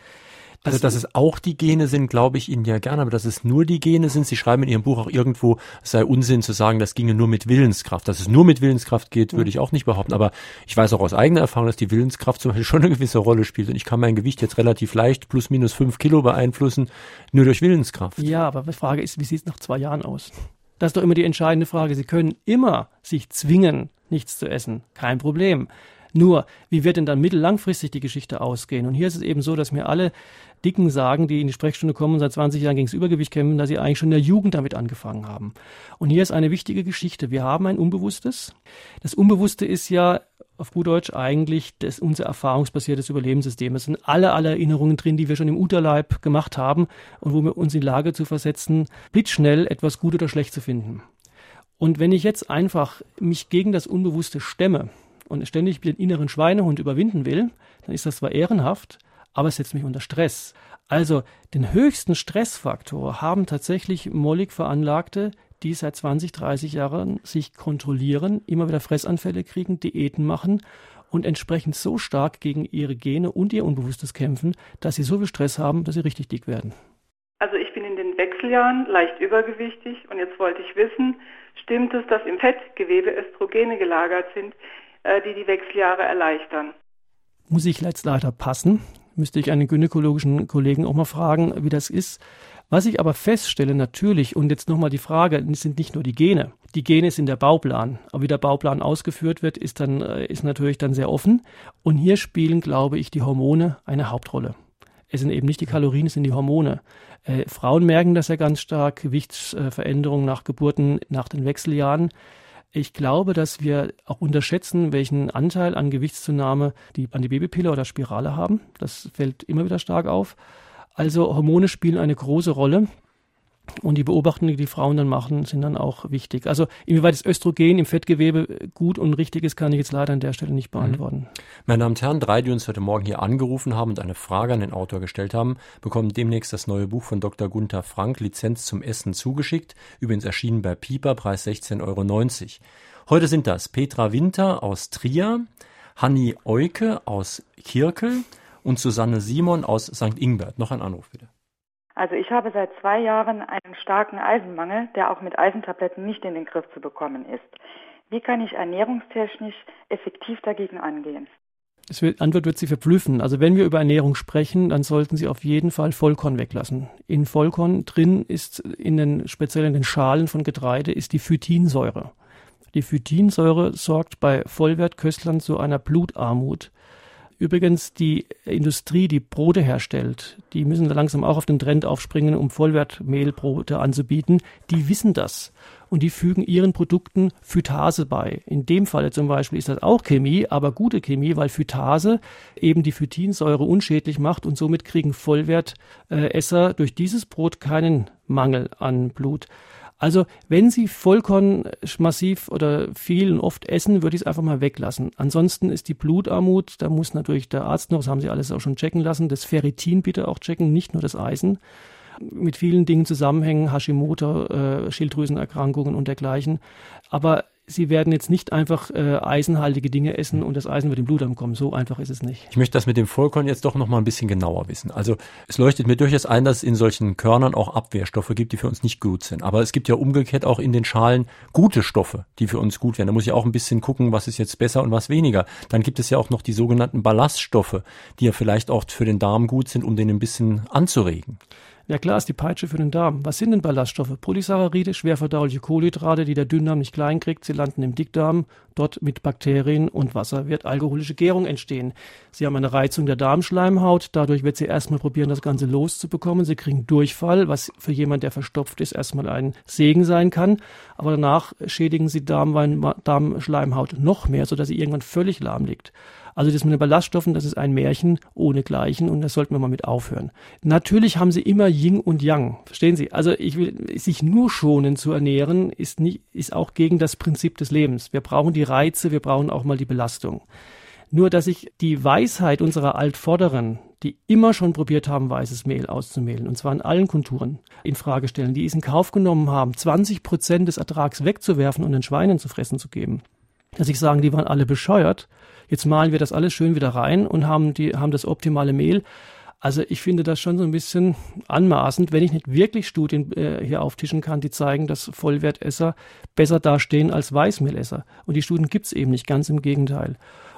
Also, dass es auch die Gene sind, glaube ich Ihnen ja gerne, aber dass es nur die Gene sind. Sie schreiben in Ihrem Buch auch irgendwo, es sei Unsinn zu sagen, das ginge nur mit Willenskraft. Dass es nur mit Willenskraft geht, würde ich auch nicht behaupten. Aber ich weiß auch aus eigener Erfahrung, dass die Willenskraft zum Beispiel <laughs> schon eine gewisse Rolle spielt. Und ich kann mein Gewicht jetzt relativ leicht plus minus fünf Kilo beeinflussen, nur durch Willenskraft. Ja, aber die Frage ist, wie sieht es nach zwei Jahren aus? Das ist doch immer die entscheidende Frage. Sie können immer sich zwingen, nichts zu essen. Kein Problem. Nur, wie wird denn dann mittellangfristig die Geschichte ausgehen? Und hier ist es eben so, dass mir alle Dicken sagen, die in die Sprechstunde kommen und seit 20 Jahren gegen das Übergewicht kämpfen, dass sie eigentlich schon in der Jugend damit angefangen haben. Und hier ist eine wichtige Geschichte. Wir haben ein Unbewusstes. Das Unbewusste ist ja auf gut Deutsch eigentlich das, unser erfahrungsbasiertes Überlebenssystem. Es sind alle, alle Erinnerungen drin, die wir schon im Unterleib gemacht haben und wo wir uns in Lage zu versetzen, blitzschnell etwas gut oder schlecht zu finden. Und wenn ich jetzt einfach mich gegen das Unbewusste stemme, und ständig den inneren Schweinehund überwinden will, dann ist das zwar ehrenhaft, aber es setzt mich unter Stress. Also den höchsten Stressfaktor haben tatsächlich mollig Veranlagte, die seit 20, 30 Jahren sich kontrollieren, immer wieder Fressanfälle kriegen, Diäten machen und entsprechend so stark gegen ihre Gene und ihr Unbewusstes kämpfen, dass sie so viel Stress haben, dass sie richtig dick werden. Also ich bin in den Wechseljahren leicht übergewichtig und jetzt wollte ich wissen, stimmt es, dass im Fettgewebe Östrogene gelagert sind, die die Wechseljahre erleichtern. Muss ich jetzt leider passen. Müsste ich einen gynäkologischen Kollegen auch mal fragen, wie das ist. Was ich aber feststelle natürlich, und jetzt nochmal die Frage, sind nicht nur die Gene. Die Gene sind der Bauplan. Aber wie der Bauplan ausgeführt wird, ist dann, äh, ist natürlich dann sehr offen. Und hier spielen, glaube ich, die Hormone eine Hauptrolle. Es sind eben nicht die Kalorien, es sind die Hormone. Äh, Frauen merken das ja ganz stark, Gewichtsveränderungen nach Geburten, nach den Wechseljahren. Ich glaube, dass wir auch unterschätzen, welchen Anteil an Gewichtszunahme die an die Babypille oder Spirale haben. Das fällt immer wieder stark auf. Also Hormone spielen eine große Rolle. Und die Beobachtungen, die die Frauen dann machen, sind dann auch wichtig. Also inwieweit das Östrogen im Fettgewebe gut und richtig ist, kann ich jetzt leider an der Stelle nicht mhm. beantworten. Meine Damen und Herren, drei, die uns heute Morgen hier angerufen haben und eine Frage an den Autor gestellt haben, bekommen demnächst das neue Buch von Dr. Gunther Frank, Lizenz zum Essen, zugeschickt. Übrigens erschienen bei Pieper, Preis 16,90 Euro. Heute sind das Petra Winter aus Trier, Hanni Euke aus Kirkel und Susanne Simon aus St. Ingbert. Noch ein Anruf bitte. Also ich habe seit zwei Jahren einen starken Eisenmangel, der auch mit Eisentabletten nicht in den Griff zu bekommen ist. Wie kann ich ernährungstechnisch effektiv dagegen angehen? Die Antwort wird Sie verblüffen. Also wenn wir über Ernährung sprechen, dann sollten Sie auf jeden Fall Vollkorn weglassen. In Vollkorn drin ist in den, speziell in den Schalen von Getreide, ist die Phytinsäure. Die Phytinsäure sorgt bei Vollwertköstlern zu einer Blutarmut. Übrigens, die Industrie, die Brote herstellt, die müssen langsam auch auf den Trend aufspringen, um Vollwertmehlbrote anzubieten. Die wissen das und die fügen ihren Produkten Phytase bei. In dem Falle zum Beispiel ist das auch Chemie, aber gute Chemie, weil Phytase eben die Phytinsäure unschädlich macht und somit kriegen Vollwertesser durch dieses Brot keinen Mangel an Blut. Also wenn Sie Vollkorn massiv oder viel und oft essen, würde ich es einfach mal weglassen. Ansonsten ist die Blutarmut, da muss natürlich der Arzt noch, das haben Sie alles auch schon checken lassen, das Ferritin bitte auch checken, nicht nur das Eisen. Mit vielen Dingen zusammenhängen, Hashimoto, äh, Schilddrüsenerkrankungen und dergleichen. Aber Sie werden jetzt nicht einfach äh, eisenhaltige Dinge essen und das Eisen wird im Blut ankommen. So einfach ist es nicht. Ich möchte das mit dem Vollkorn jetzt doch noch mal ein bisschen genauer wissen. Also es leuchtet mir durchaus ein, dass es in solchen Körnern auch Abwehrstoffe gibt, die für uns nicht gut sind. Aber es gibt ja umgekehrt auch in den Schalen gute Stoffe, die für uns gut wären. Da muss ich auch ein bisschen gucken, was ist jetzt besser und was weniger. Dann gibt es ja auch noch die sogenannten Ballaststoffe, die ja vielleicht auch für den Darm gut sind, um den ein bisschen anzuregen. Ja klar ist die Peitsche für den Darm. Was sind denn Ballaststoffe? Polysaccharide, schwerverdauliche Kohlenhydrate, die der Dünndarm nicht klein kriegt. Sie landen im Dickdarm. Dort mit Bakterien und Wasser wird alkoholische Gärung entstehen. Sie haben eine Reizung der Darmschleimhaut. Dadurch wird sie erstmal probieren, das Ganze loszubekommen. Sie kriegen Durchfall, was für jemand, der verstopft ist, erstmal ein Segen sein kann. Aber danach schädigen sie Darm, Darmschleimhaut noch mehr, sodass sie irgendwann völlig lahm liegt. Also das mit den Ballaststoffen, das ist ein Märchen ohnegleichen und das sollten wir mal mit aufhören. Natürlich haben sie immer Yin und Yang. Verstehen Sie? Also ich will, sich nur schonen zu ernähren, ist nicht, ist auch gegen das Prinzip des Lebens. Wir brauchen die Reize, wir brauchen auch mal die Belastung. Nur, dass ich die Weisheit unserer Altvorderen, die immer schon probiert haben, weißes Mehl auszumehlen, und zwar in allen Kulturen, in Frage stellen, die es in Kauf genommen haben, 20 Prozent des Ertrags wegzuwerfen und den Schweinen zu fressen zu geben. Dass ich sagen, die waren alle bescheuert, Jetzt malen wir das alles schön wieder rein und haben die, haben das optimale Mehl. Also ich finde das schon so ein bisschen anmaßend, wenn ich nicht wirklich Studien äh, hier auftischen kann, die zeigen, dass Vollwertesser besser dastehen als Weißmehlesser. Und die Studien gibt's eben nicht, ganz im Gegenteil.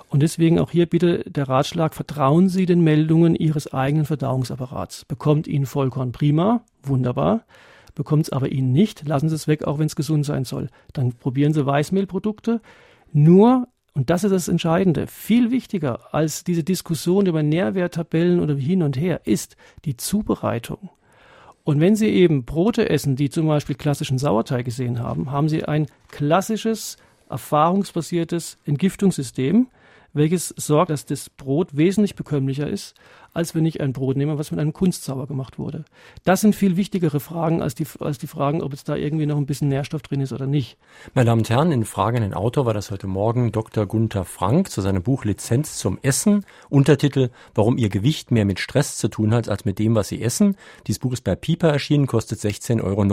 Und deswegen auch hier bitte der Ratschlag, vertrauen Sie den Meldungen Ihres eigenen Verdauungsapparats. Bekommt Ihnen Vollkorn prima, wunderbar. Bekommt es aber Ihnen nicht, lassen Sie es weg, auch wenn es gesund sein soll. Dann probieren Sie Weißmehlprodukte. Nur und das ist das Entscheidende. Viel wichtiger als diese Diskussion über Nährwerttabellen oder hin und her ist die Zubereitung. Und wenn Sie eben Brote essen, die zum Beispiel klassischen Sauerteig gesehen haben, haben Sie ein klassisches, erfahrungsbasiertes Entgiftungssystem, welches sorgt, dass das Brot wesentlich bekömmlicher ist, als wenn ich ein Brot nehme, was mit einem Kunstsauer gemacht wurde. Das sind viel wichtigere Fragen als die, als die Fragen, ob jetzt da irgendwie noch ein bisschen Nährstoff drin ist oder nicht. Meine Damen und Herren, in Fragen an den Autor war das heute Morgen Dr. Gunther Frank zu seinem Buch Lizenz zum Essen. Untertitel, warum Ihr Gewicht mehr mit Stress zu tun hat, als mit dem, was Sie essen. Dieses Buch ist bei Piper erschienen, kostet 16,90 Euro.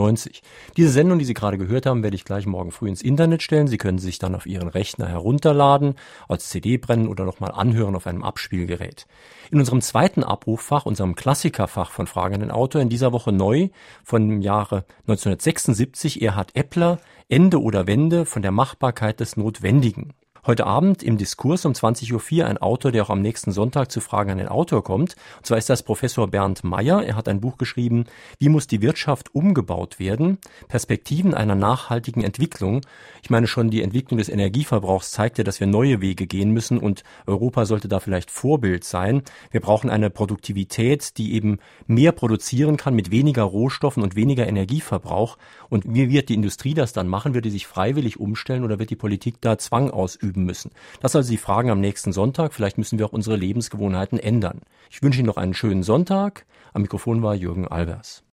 Diese Sendung, die Sie gerade gehört haben, werde ich gleich morgen früh ins Internet stellen. Sie können sich dann auf Ihren Rechner herunterladen, als CD brennen oder nochmal anhören auf einem Abspielgerät. In unserem zweiten Abruffach, unserem Klassikerfach von Fragen Autor, in dieser Woche neu von dem Jahre 1976, Erhard Eppler, Ende oder Wende von der Machbarkeit des Notwendigen. Heute Abend im Diskurs um 20.04 Uhr ein Autor, der auch am nächsten Sonntag zu Fragen an den Autor kommt. Und zwar ist das Professor Bernd Meyer. Er hat ein Buch geschrieben, Wie muss die Wirtschaft umgebaut werden? Perspektiven einer nachhaltigen Entwicklung. Ich meine schon, die Entwicklung des Energieverbrauchs zeigt ja, dass wir neue Wege gehen müssen und Europa sollte da vielleicht Vorbild sein. Wir brauchen eine Produktivität, die eben mehr produzieren kann mit weniger Rohstoffen und weniger Energieverbrauch. Und wie wird die Industrie das dann machen? Wird die sich freiwillig umstellen oder wird die Politik da Zwang ausüben? Üben müssen. Das also die Fragen am nächsten Sonntag. Vielleicht müssen wir auch unsere Lebensgewohnheiten ändern. Ich wünsche Ihnen noch einen schönen Sonntag. Am Mikrofon war Jürgen Albers.